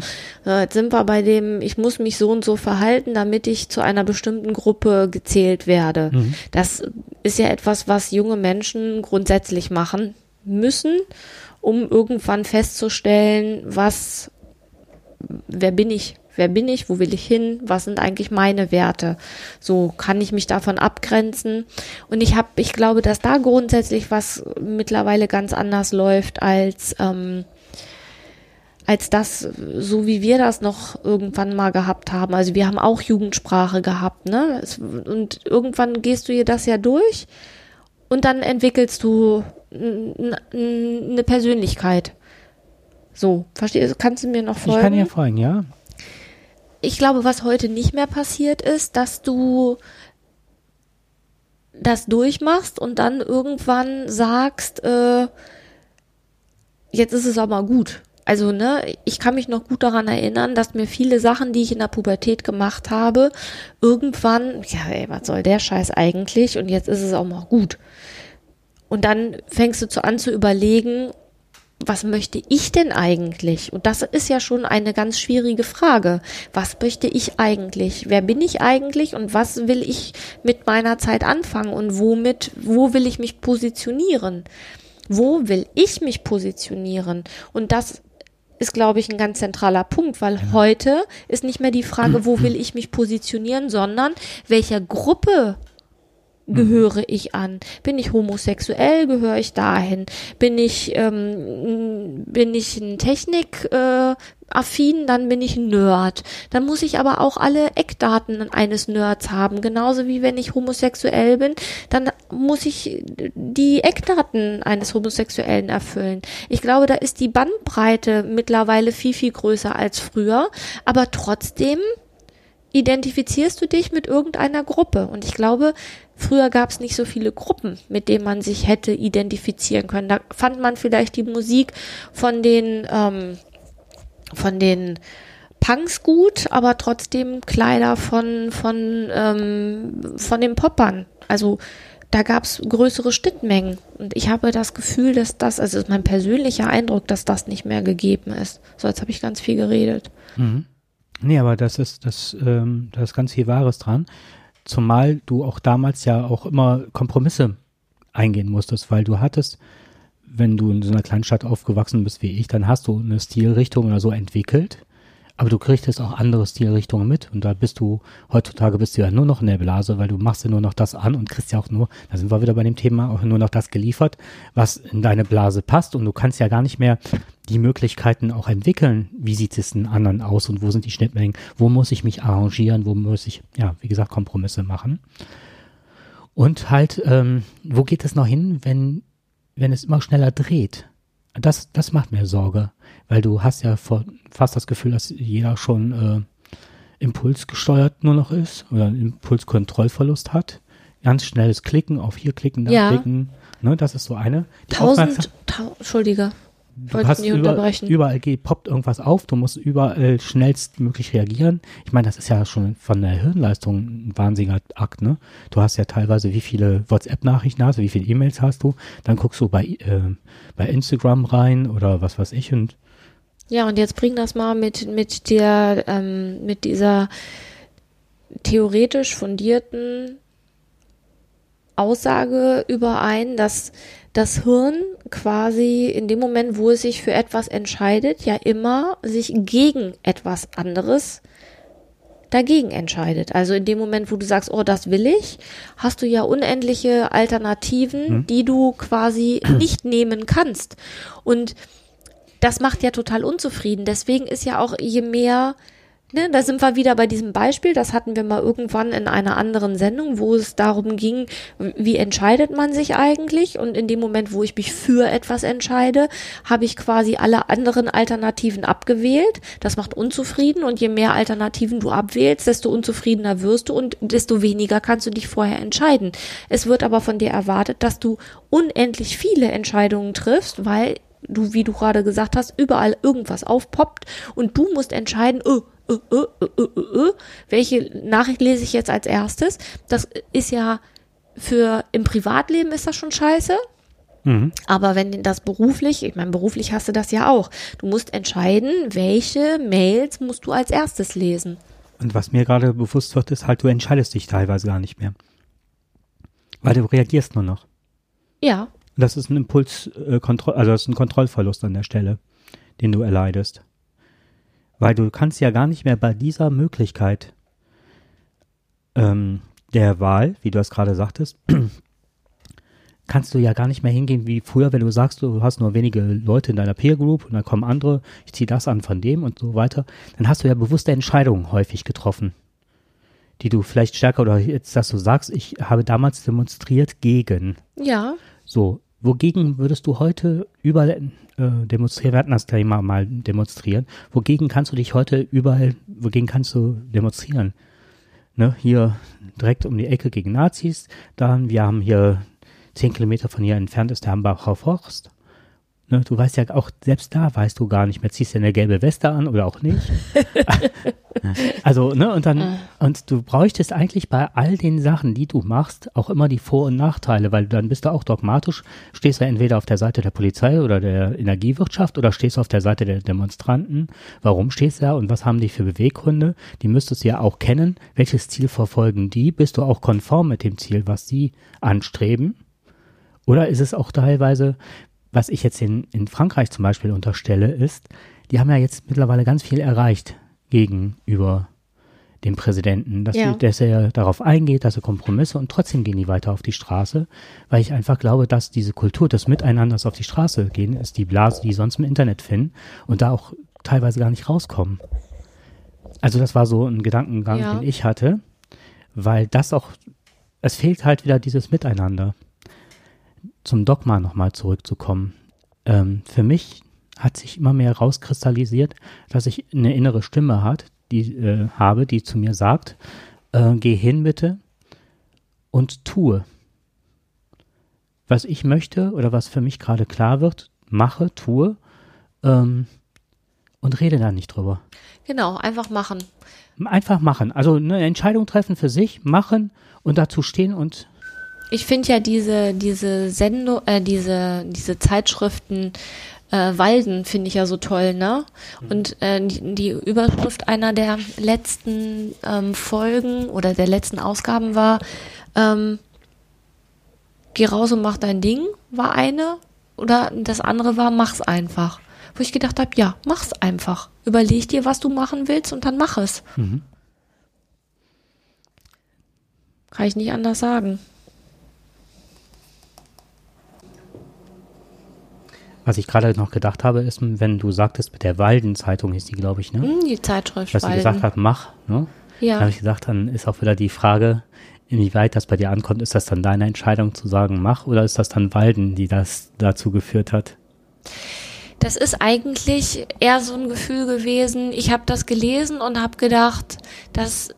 Mhm. Jetzt sind wir bei dem, ich muss mich so und so verhalten, damit ich zu einer bestimmten Gruppe gezählt werde. Mhm. Das ist ja etwas, was junge Menschen grundsätzlich machen müssen, um irgendwann festzustellen, was, wer bin ich? Wer bin ich? Wo will ich hin? Was sind eigentlich meine Werte? So kann ich mich davon abgrenzen. Und ich habe, ich glaube, dass da grundsätzlich was mittlerweile ganz anders läuft als ähm, als das, so wie wir das noch irgendwann mal gehabt haben. Also wir haben auch Jugendsprache gehabt, ne? Und irgendwann gehst du dir das ja durch und dann entwickelst du eine Persönlichkeit. So, verstehst du? Kannst du mir noch folgen? Ich kann dir folgen, ja ich glaube, was heute nicht mehr passiert ist, dass du das durchmachst und dann irgendwann sagst, äh, jetzt ist es aber gut. Also, ne, ich kann mich noch gut daran erinnern, dass mir viele Sachen, die ich in der Pubertät gemacht habe, irgendwann, ja, ey, was soll der Scheiß eigentlich? Und jetzt ist es auch mal gut. Und dann fängst du zu an zu überlegen, was möchte ich denn eigentlich? Und das ist ja schon eine ganz schwierige Frage. Was möchte ich eigentlich? Wer bin ich eigentlich und was will ich mit meiner Zeit anfangen und womit, wo will ich mich positionieren? Wo will ich mich positionieren? Und das ist, glaube ich, ein ganz zentraler Punkt, weil ja. heute ist nicht mehr die Frage, wo will ich mich positionieren, sondern welcher Gruppe gehöre ich an? Bin ich homosexuell? Gehöre ich dahin? Bin ich ähm, bin ich ein Technik äh, affin, dann bin ich ein Nerd. Dann muss ich aber auch alle Eckdaten eines Nerds haben, genauso wie wenn ich homosexuell bin, dann muss ich die Eckdaten eines Homosexuellen erfüllen. Ich glaube, da ist die Bandbreite mittlerweile viel viel größer als früher, aber trotzdem identifizierst du dich mit irgendeiner Gruppe. Und ich glaube, früher gab es nicht so viele Gruppen, mit denen man sich hätte identifizieren können. Da fand man vielleicht die Musik von den, ähm, von den Punks gut, aber trotzdem Kleider von, von, ähm, von den Poppern. Also da gab es größere Schnittmengen. Und ich habe das Gefühl, dass das, also ist mein persönlicher Eindruck, dass das nicht mehr gegeben ist. So, jetzt habe ich ganz viel geredet. Mhm. Nee, aber das ist, das, ähm, da ist ganz viel Wahres dran. Zumal du auch damals ja auch immer Kompromisse eingehen musstest, weil du hattest, wenn du in so einer Kleinstadt aufgewachsen bist wie ich, dann hast du eine Stilrichtung oder so entwickelt aber du kriegst auch andere Stilrichtungen mit und da bist du, heutzutage bist du ja nur noch in der Blase, weil du machst ja nur noch das an und kriegst ja auch nur, da sind wir wieder bei dem Thema, auch nur noch das geliefert, was in deine Blase passt und du kannst ja gar nicht mehr die Möglichkeiten auch entwickeln, wie sieht es in anderen aus und wo sind die Schnittmengen, wo muss ich mich arrangieren, wo muss ich, ja, wie gesagt, Kompromisse machen. Und halt, ähm, wo geht es noch hin, wenn, wenn es immer schneller dreht? Das, das macht mir Sorge, weil du hast ja vor, fast das Gefühl, dass jeder schon äh, impulsgesteuert nur noch ist oder einen Impulskontrollverlust hat. Ganz schnelles Klicken, auf hier klicken, da ja. klicken. Ne, das ist so eine. Tausend, ta Entschuldige. Du hast über, überall geht, poppt irgendwas auf, du musst überall schnellstmöglich reagieren. Ich meine, das ist ja schon von der Hirnleistung ein wahnsinniger Akt, ne? Du hast ja teilweise, wie viele WhatsApp-Nachrichten hast du, wie viele E-Mails hast du, dann guckst du bei, äh, bei Instagram rein oder was weiß ich und ja, und jetzt bring das mal mit, mit der, ähm, mit dieser theoretisch fundierten Aussage überein, dass das Hirn quasi in dem Moment, wo es sich für etwas entscheidet, ja immer sich gegen etwas anderes dagegen entscheidet. Also in dem Moment, wo du sagst, oh, das will ich, hast du ja unendliche Alternativen, hm. die du quasi nicht nehmen kannst. Und das macht ja total unzufrieden. Deswegen ist ja auch, je mehr Ne, da sind wir wieder bei diesem Beispiel, das hatten wir mal irgendwann in einer anderen Sendung, wo es darum ging, wie entscheidet man sich eigentlich? Und in dem Moment, wo ich mich für etwas entscheide, habe ich quasi alle anderen Alternativen abgewählt. Das macht unzufrieden und je mehr Alternativen du abwählst, desto unzufriedener wirst du und desto weniger kannst du dich vorher entscheiden. Es wird aber von dir erwartet, dass du unendlich viele Entscheidungen triffst, weil du, wie du gerade gesagt hast, überall irgendwas aufpoppt und du musst entscheiden, oh, äh, äh, äh, welche Nachricht lese ich jetzt als erstes? Das ist ja für im Privatleben ist das schon scheiße. Mhm. Aber wenn das beruflich, ich meine, beruflich hast du das ja auch. Du musst entscheiden, welche Mails musst du als erstes lesen. Und was mir gerade bewusst wird, ist halt, du entscheidest dich teilweise gar nicht mehr. Weil du reagierst nur noch. Ja. Das ist ein Impuls, äh, also das ist ein Kontrollverlust an der Stelle, den du erleidest. Weil du kannst ja gar nicht mehr bei dieser Möglichkeit ähm, der Wahl, wie du es gerade sagtest, kannst du ja gar nicht mehr hingehen wie früher, wenn du sagst, du hast nur wenige Leute in deiner Peer Group und dann kommen andere, ich ziehe das an von dem und so weiter, dann hast du ja bewusste Entscheidungen häufig getroffen, die du vielleicht stärker oder jetzt, dass du sagst, ich habe damals demonstriert gegen. Ja. So, wogegen würdest du heute überall äh, demonstrieren, wir hatten das Thema mal demonstrieren. Wogegen kannst du dich heute überall, wogegen kannst du demonstrieren? Ne, hier direkt um die Ecke gegen Nazis, dann, wir haben hier zehn Kilometer von hier entfernt ist der Hambacher Forst. Ne, du weißt ja auch, selbst da weißt du gar nicht mehr, ziehst du eine gelbe Weste an oder auch nicht. Also, ne, und dann, und du bräuchtest eigentlich bei all den Sachen, die du machst, auch immer die Vor- und Nachteile, weil dann bist du auch dogmatisch, stehst du entweder auf der Seite der Polizei oder der Energiewirtschaft oder stehst du auf der Seite der Demonstranten. Warum stehst du da und was haben die für Beweggründe? Die müsstest du ja auch kennen. Welches Ziel verfolgen die? Bist du auch konform mit dem Ziel, was sie anstreben? Oder ist es auch teilweise, was ich jetzt in, in Frankreich zum Beispiel unterstelle, ist, die haben ja jetzt mittlerweile ganz viel erreicht gegenüber dem Präsidenten, dass, Ja. die, dass er darauf eingeht, dass er Kompromisse und trotzdem gehen die weiter auf die Straße, weil ich einfach glaube, dass diese Kultur des Miteinanders auf die Straße gehen, ist die Blase, die sonst im Internet finden und da auch teilweise gar nicht rauskommen. Also das war so ein Gedankengang, Ja. den ich hatte, weil das auch, es fehlt halt wieder dieses Miteinander. Zum Dogma nochmal zurückzukommen. Ähm, für mich hat sich immer mehr rauskristallisiert, dass ich eine innere Stimme hat, die äh, habe, die zu mir sagt, äh, geh hin bitte und tue. Was ich möchte oder was für mich gerade klar wird, mache, tue ähm, und rede da nicht drüber. Genau, einfach machen. Einfach machen. Also eine Entscheidung treffen für sich, machen und dazu stehen und Ich finde ja diese, diese Sendung, äh, diese, diese Zeitschriften äh, Walden finde ich ja so toll, ne? Und äh, die, die Überschrift einer der letzten ähm, Folgen oder der letzten Ausgaben war, ähm, geh raus und mach dein Ding, war eine. Oder das andere war, mach's einfach. Wo ich gedacht habe, ja, mach's einfach. Überleg dir, was du machen willst und dann mach es. Mhm. Kann ich nicht anders sagen. Was ich gerade noch gedacht habe, ist, wenn du sagtest, mit der Walden-Zeitung hieß die, glaube ich, ne? Hm, die Zeitschrift Was sie gesagt hat, mach, ne? Da Ja. habe ich gesagt, dann ist auch wieder die Frage, inwieweit das bei dir ankommt. Ist das dann deine Entscheidung zu sagen, mach, oder ist das dann Walden, die das dazu geführt hat? Das ist eigentlich eher so ein Gefühl gewesen. Ich habe das gelesen und habe gedacht, das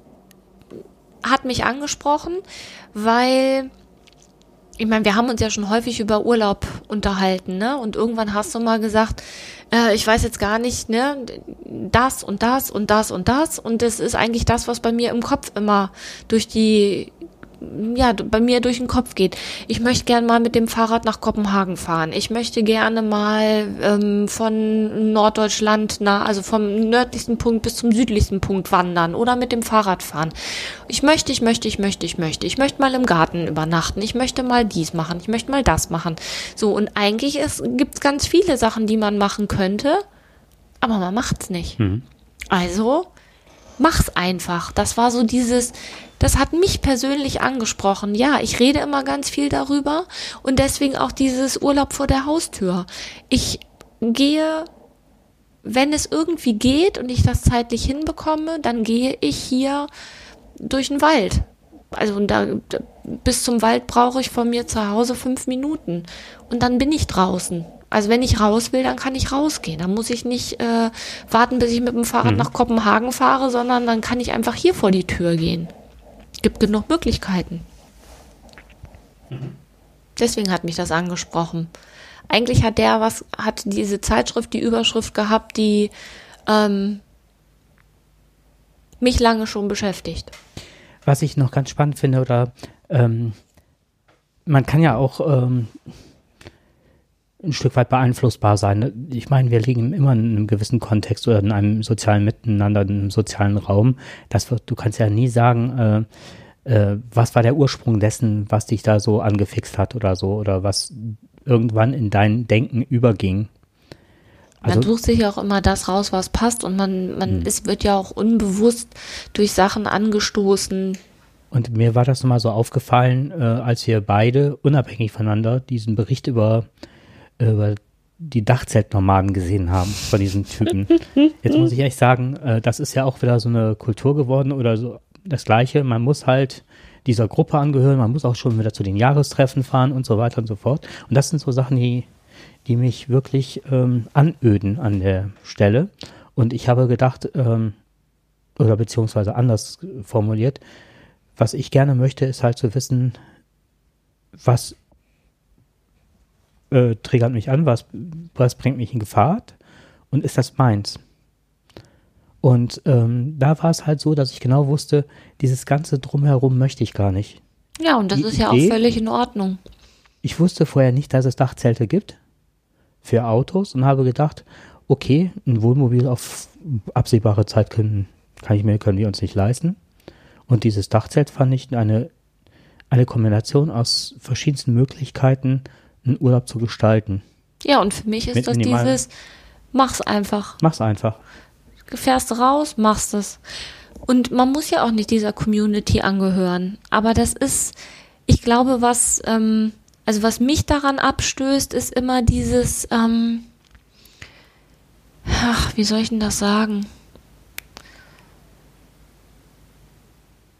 hat mich angesprochen, weil ich meine, wir haben uns ja schon häufig über Urlaub unterhalten, ne? Und irgendwann hast du mal gesagt, äh, ich weiß jetzt gar nicht, ne, das und das und das und das. Und das ist eigentlich das, was bei mir im Kopf immer durch die ja, bei mir durch den Kopf geht. Ich möchte gerne mal mit dem Fahrrad nach Kopenhagen fahren. Ich möchte gerne mal ähm, von Norddeutschland nach, also vom nördlichsten Punkt bis zum südlichsten Punkt wandern oder mit dem Fahrrad fahren. Ich möchte, ich möchte, ich möchte, ich möchte. Ich möchte mal im Garten übernachten. Ich möchte mal dies machen. Ich möchte mal das machen. So, und eigentlich gibt es ganz viele Sachen, die man machen könnte, aber man macht's nicht. Mhm. Also mach's einfach. Das war so dieses, das hat mich persönlich angesprochen. Ja, ich rede immer ganz viel darüber und deswegen auch dieses Urlaub vor der Haustür. Ich gehe, wenn es irgendwie geht und ich das zeitlich hinbekomme, dann gehe ich hier durch den Wald. Also da, bis zum Wald brauche ich von mir zu Hause fünf Minuten und dann bin ich draußen. Also wenn ich raus will, dann kann ich rausgehen. Dann muss ich nicht äh, warten, bis ich mit dem Fahrrad Mhm. nach Kopenhagen fahre, sondern dann kann ich einfach hier vor die Tür gehen. Gibt genug Möglichkeiten. Deswegen hat mich das angesprochen. Eigentlich hat der was, hat diese Zeitschrift die Überschrift gehabt, die ähm, mich lange schon beschäftigt. Was ich noch ganz spannend finde, oder ähm, man kann ja auch ähm, ein Stück weit beeinflussbar sein. Ich meine, wir liegen immer in einem gewissen Kontext oder in einem sozialen Miteinander, in einem sozialen Raum. Das wird, du kannst ja nie sagen, äh, äh, was war der Ursprung dessen, was dich da so angefixt hat oder so, oder was irgendwann in dein Denken überging. Also, man sucht sich ja auch immer das raus, was passt und man, man Hm. es wird ja auch unbewusst durch Sachen angestoßen. Und mir war das nochmal so aufgefallen, äh, als wir beide unabhängig voneinander diesen Bericht über, über die Dachzeltnomaden gesehen haben von diesen Typen. Jetzt muss ich echt sagen, äh, das ist ja auch wieder so eine Kultur geworden oder so das Gleiche. Man muss halt dieser Gruppe angehören, man muss auch schon wieder zu den Jahrestreffen fahren und so weiter und so fort. Und das sind so Sachen, die, die mich wirklich ähm, anöden an der Stelle. Und ich habe gedacht, ähm, oder beziehungsweise anders formuliert, was ich gerne möchte, ist halt zu wissen, was äh, triggert mich an, was, was bringt mich in Gefahr und ist das meins? Und ähm, da war es halt so, dass ich genau wusste, dieses ganze Drumherum möchte ich gar nicht. Ja, und das Die ist ja Idee- auch völlig in Ordnung. Ich wusste vorher nicht, dass es Dachzelte gibt für Autos und habe gedacht, okay, ein Wohnmobil auf absehbare Zeit können, kann ich mir, können wir uns nicht leisten. Und dieses Dachzelt fand ich eine, eine Kombination aus verschiedensten Möglichkeiten, einen Urlaub zu gestalten. Ja, und für mich ist Mit das minimal- dieses, mach's einfach. Mach's einfach. fährst raus, machst es. Und man muss ja auch nicht dieser Community angehören. Aber das ist, ich glaube, was, ähm, also was mich daran abstößt, ist immer dieses, ähm, ach, wie soll ich denn das sagen?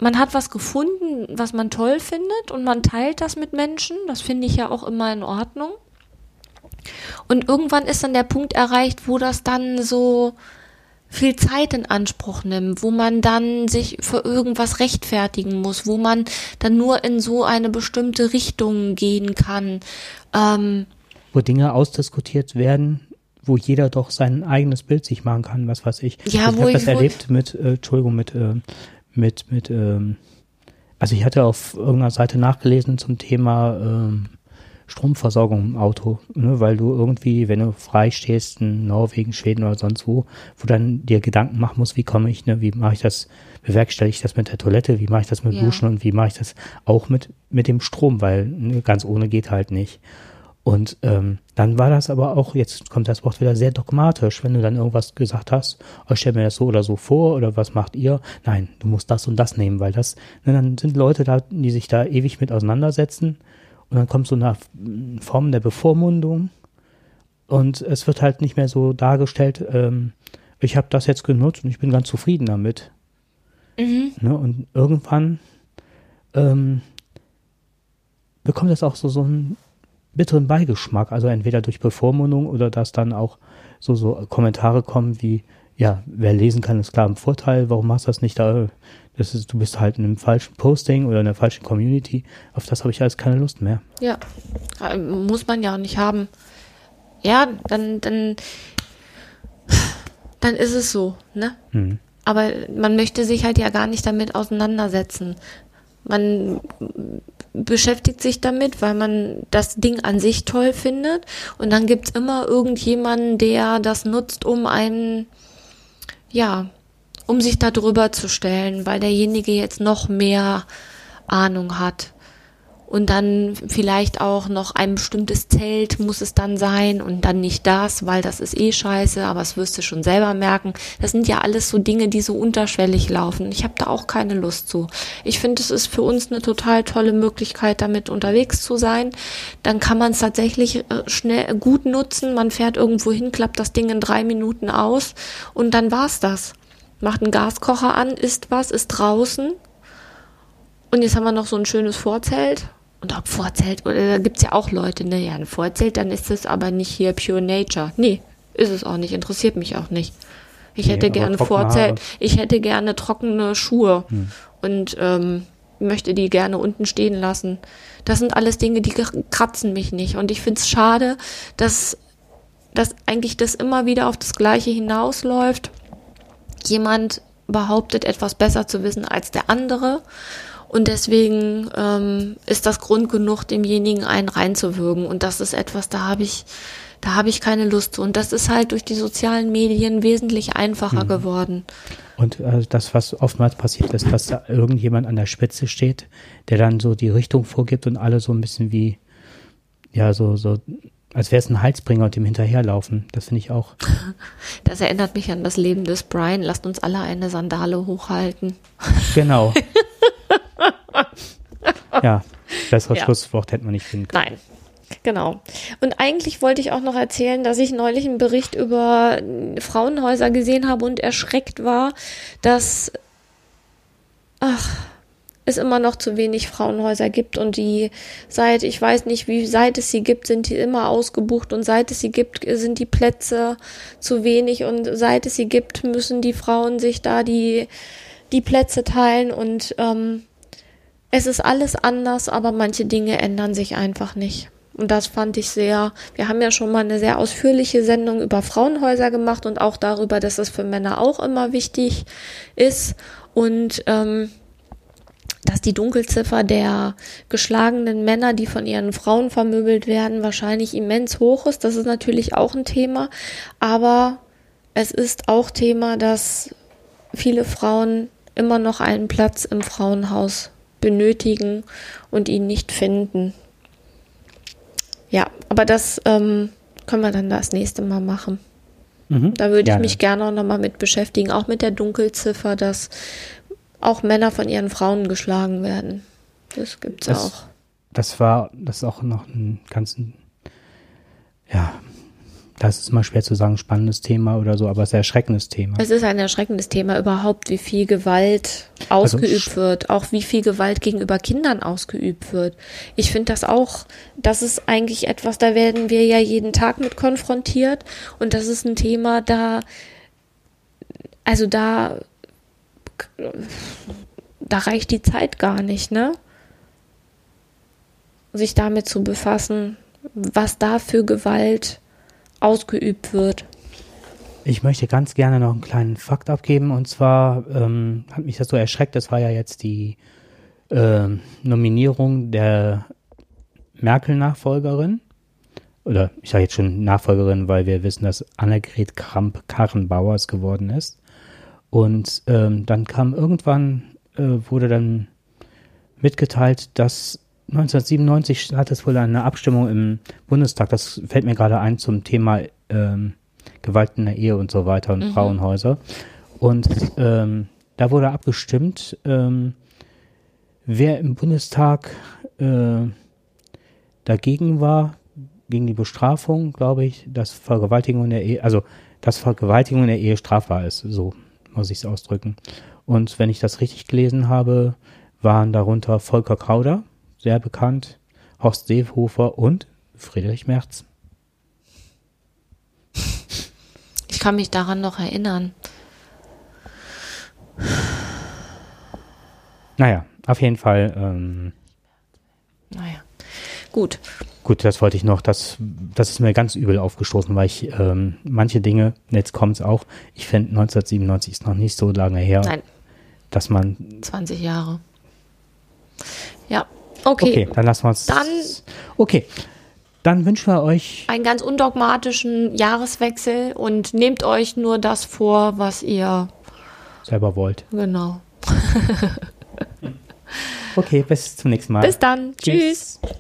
Man hat was gefunden, was man toll findet und man teilt das mit Menschen. Das finde ich ja auch immer in Ordnung. Und irgendwann ist dann der Punkt erreicht, wo das dann so viel Zeit in Anspruch nimmt, wo man dann sich für irgendwas rechtfertigen muss, wo man dann nur in so eine bestimmte Richtung gehen kann. Ähm, Wo Dinge ausdiskutiert werden, wo jeder doch sein eigenes Bild sich machen kann, was weiß ich. Ja, ich wo habe das erlebt mit, äh, Entschuldigung, mit, äh, mit, mit, ähm, also ich hatte auf irgendeiner Seite nachgelesen zum Thema ähm, Stromversorgung im Auto, ne, weil du irgendwie, wenn du frei stehst in Norwegen, Schweden oder sonst wo, wo dann dir Gedanken machen musst, wie komme ich, ne, wie mache ich das, bewerkstellige ich das mit der Toilette, wie mache ich das mit Ja. Duschen und wie mache ich das auch mit, mit dem Strom, weil ne, ganz ohne geht halt nicht. Und ähm, dann war das aber auch, jetzt kommt das Wort wieder sehr dogmatisch, wenn du dann irgendwas gesagt hast, oh, stell mir das so oder so vor oder was macht ihr? Nein, du musst das und das nehmen, weil das, ne, dann sind Leute da, die sich da ewig mit auseinandersetzen und dann kommt so eine Form der Bevormundung und es wird halt nicht mehr so dargestellt, ähm, ich habe das jetzt genutzt und ich bin ganz zufrieden damit. mhm. Ne? Und irgendwann ähm, bekommt das auch so, so einen bitteren Beigeschmack. Also entweder durch Bevormundung oder dass dann auch so, so Kommentare kommen wie, ja, wer lesen kann, ist klar im Vorteil, warum machst du das nicht da? Das ist, du bist halt in einem falschen Posting oder in einer falschen Community. Auf das habe ich alles keine Lust mehr. Ja, äh, muss man ja auch nicht haben. Ja, dann, dann, dann ist es so, ne? Hm. Aber man möchte sich halt ja gar nicht damit auseinandersetzen. Man beschäftigt sich damit, weil man das Ding an sich toll findet. Und dann gibt's immer irgendjemanden, der das nutzt, um einen, ja, um sich da drüber zu stellen, weil derjenige jetzt noch mehr Ahnung hat. Und dann vielleicht auch noch ein bestimmtes Zelt muss es dann sein und dann nicht das, weil das ist eh scheiße, aber das wirst du schon selber merken. Das sind ja alles so Dinge, die so unterschwellig laufen. Ich habe da auch keine Lust zu. Ich finde, es ist für uns eine total tolle Möglichkeit, damit unterwegs zu sein. Dann kann man es tatsächlich äh, schnell gut nutzen. Man fährt irgendwo hin, klappt das Ding in drei Minuten aus und dann war's das. Macht einen Gaskocher an, isst was, ist draußen, und jetzt haben wir noch so ein schönes Vorzelt. Und ob Vorzelt, oder da gibt's ja auch Leute, ne, ja, ein Vorzelt, dann ist das aber nicht hier Pure Nature. Nee, ist es auch nicht, interessiert mich auch nicht. Ich Nee, hätte gerne Vorzelt, Haare. ich hätte gerne trockene Schuhe und ähm, möchte die gerne unten stehen lassen. Das sind alles Dinge, die kratzen mich nicht. Und ich find's schade, dass, dass eigentlich das immer wieder auf das Gleiche hinausläuft jemand behauptet, etwas besser zu wissen als der andere. Und deswegen ähm, ist das Grund genug, demjenigen einen reinzuwürgen. Und das ist etwas, da habe ich, da habe ich keine Lust zu. Und das ist halt durch die sozialen Medien wesentlich einfacher geworden. Und äh, das, was oftmals passiert ist, dass da irgendjemand an der Spitze steht, der dann so die Richtung vorgibt und alle so ein bisschen wie, ja, so, so, als wäre es ein Heilsbringer und dem hinterherlaufen. Das finde ich auch. Das erinnert mich an das Leben des Brian. Lasst uns alle eine Sandale hochhalten. Genau. ja, besseres Ja. Schlusswort hätte man nicht finden können. Nein. Genau. Und eigentlich wollte ich auch noch erzählen, dass ich neulich einen Bericht über Frauenhäuser gesehen habe und erschreckt war, dass ach, es immer noch zu wenig Frauenhäuser gibt und die seit, ich weiß nicht, wie seit es sie gibt, sind die immer ausgebucht und seit es sie gibt, sind die Plätze zu wenig und seit es sie gibt, müssen die Frauen sich da die, die Plätze teilen und ähm, es ist alles anders, aber manche Dinge ändern sich einfach nicht. Und das fand ich sehr, wir haben ja schon mal eine sehr ausführliche Sendung über Frauenhäuser gemacht und auch darüber, dass es für Männer auch immer wichtig ist. Und ähm, dass die Dunkelziffer der geschlagenen Männer, die von ihren Frauen vermöbelt werden, wahrscheinlich immens hoch ist. Das ist natürlich auch ein Thema. Aber es ist auch Thema, dass viele Frauen immer noch einen Platz im Frauenhaus benötigen und ihn nicht finden. Ja, aber das ähm, können wir dann das nächste Mal machen. Mhm, da würde ich mich gerne auch nochmal mit beschäftigen, auch mit der Dunkelziffer, dass auch Männer von ihren Frauen geschlagen werden. Das gibt es auch. Das war, das ist auch noch ein ganz, ja, das ist mal schwer zu sagen, spannendes Thema oder so, aber sehr erschreckendes Thema. Es ist ein erschreckendes Thema überhaupt, wie viel Gewalt ausgeübt also, wird, auch wie viel Gewalt gegenüber Kindern ausgeübt wird. Ich finde das auch, das ist eigentlich etwas, da werden wir ja jeden Tag mit konfrontiert und das ist ein Thema, da, also da, da reicht die Zeit gar nicht, ne? Sich damit zu befassen, was da für Gewalt ausgeübt wird. Ich möchte ganz gerne noch einen kleinen Fakt abgeben und zwar ähm, hat mich das so erschreckt, das war ja jetzt die äh, Nominierung der Merkel-Nachfolgerin oder ich sage jetzt schon Nachfolgerin, weil wir wissen, dass Annegret Kramp-Karrenbauer es geworden ist. Und ähm, dann kam irgendwann, äh, wurde dann mitgeteilt, dass 1997 hat es wohl eine Abstimmung im Bundestag, das fällt mir gerade ein zum Thema ähm, Gewalt in der Ehe und so weiter und mhm. Frauenhäuser. Und ähm, da wurde abgestimmt, ähm, wer im Bundestag äh, dagegen war, gegen die Bestrafung, glaube ich, dass Vergewaltigung in der Ehe, also dass Vergewaltigung in der Ehe strafbar ist, so muss ich es ausdrücken. Und wenn ich das richtig gelesen habe, waren darunter Volker Kauder, sehr bekannt, Horst Seehofer und Friedrich Merz. Ich kann mich daran noch erinnern. Naja, auf jeden Fall. Ähm, naja, gut. Gut, das wollte ich noch. Das, das ist mir ganz übel aufgestoßen, weil ich ähm, manche Dinge, jetzt kommt es auch, ich finde 1997 ist noch nicht so lange her, Nein. dass man. 20 Jahre. Ja, Okay. Okay, dann lassen wir uns. Dann. Okay. Dann wünschen wir euch einen ganz undogmatischen Jahreswechsel und nehmt euch nur das vor, was ihr selber wollt. Genau. okay, bis zum nächsten Mal. Bis dann. Tschüss. Tschüss.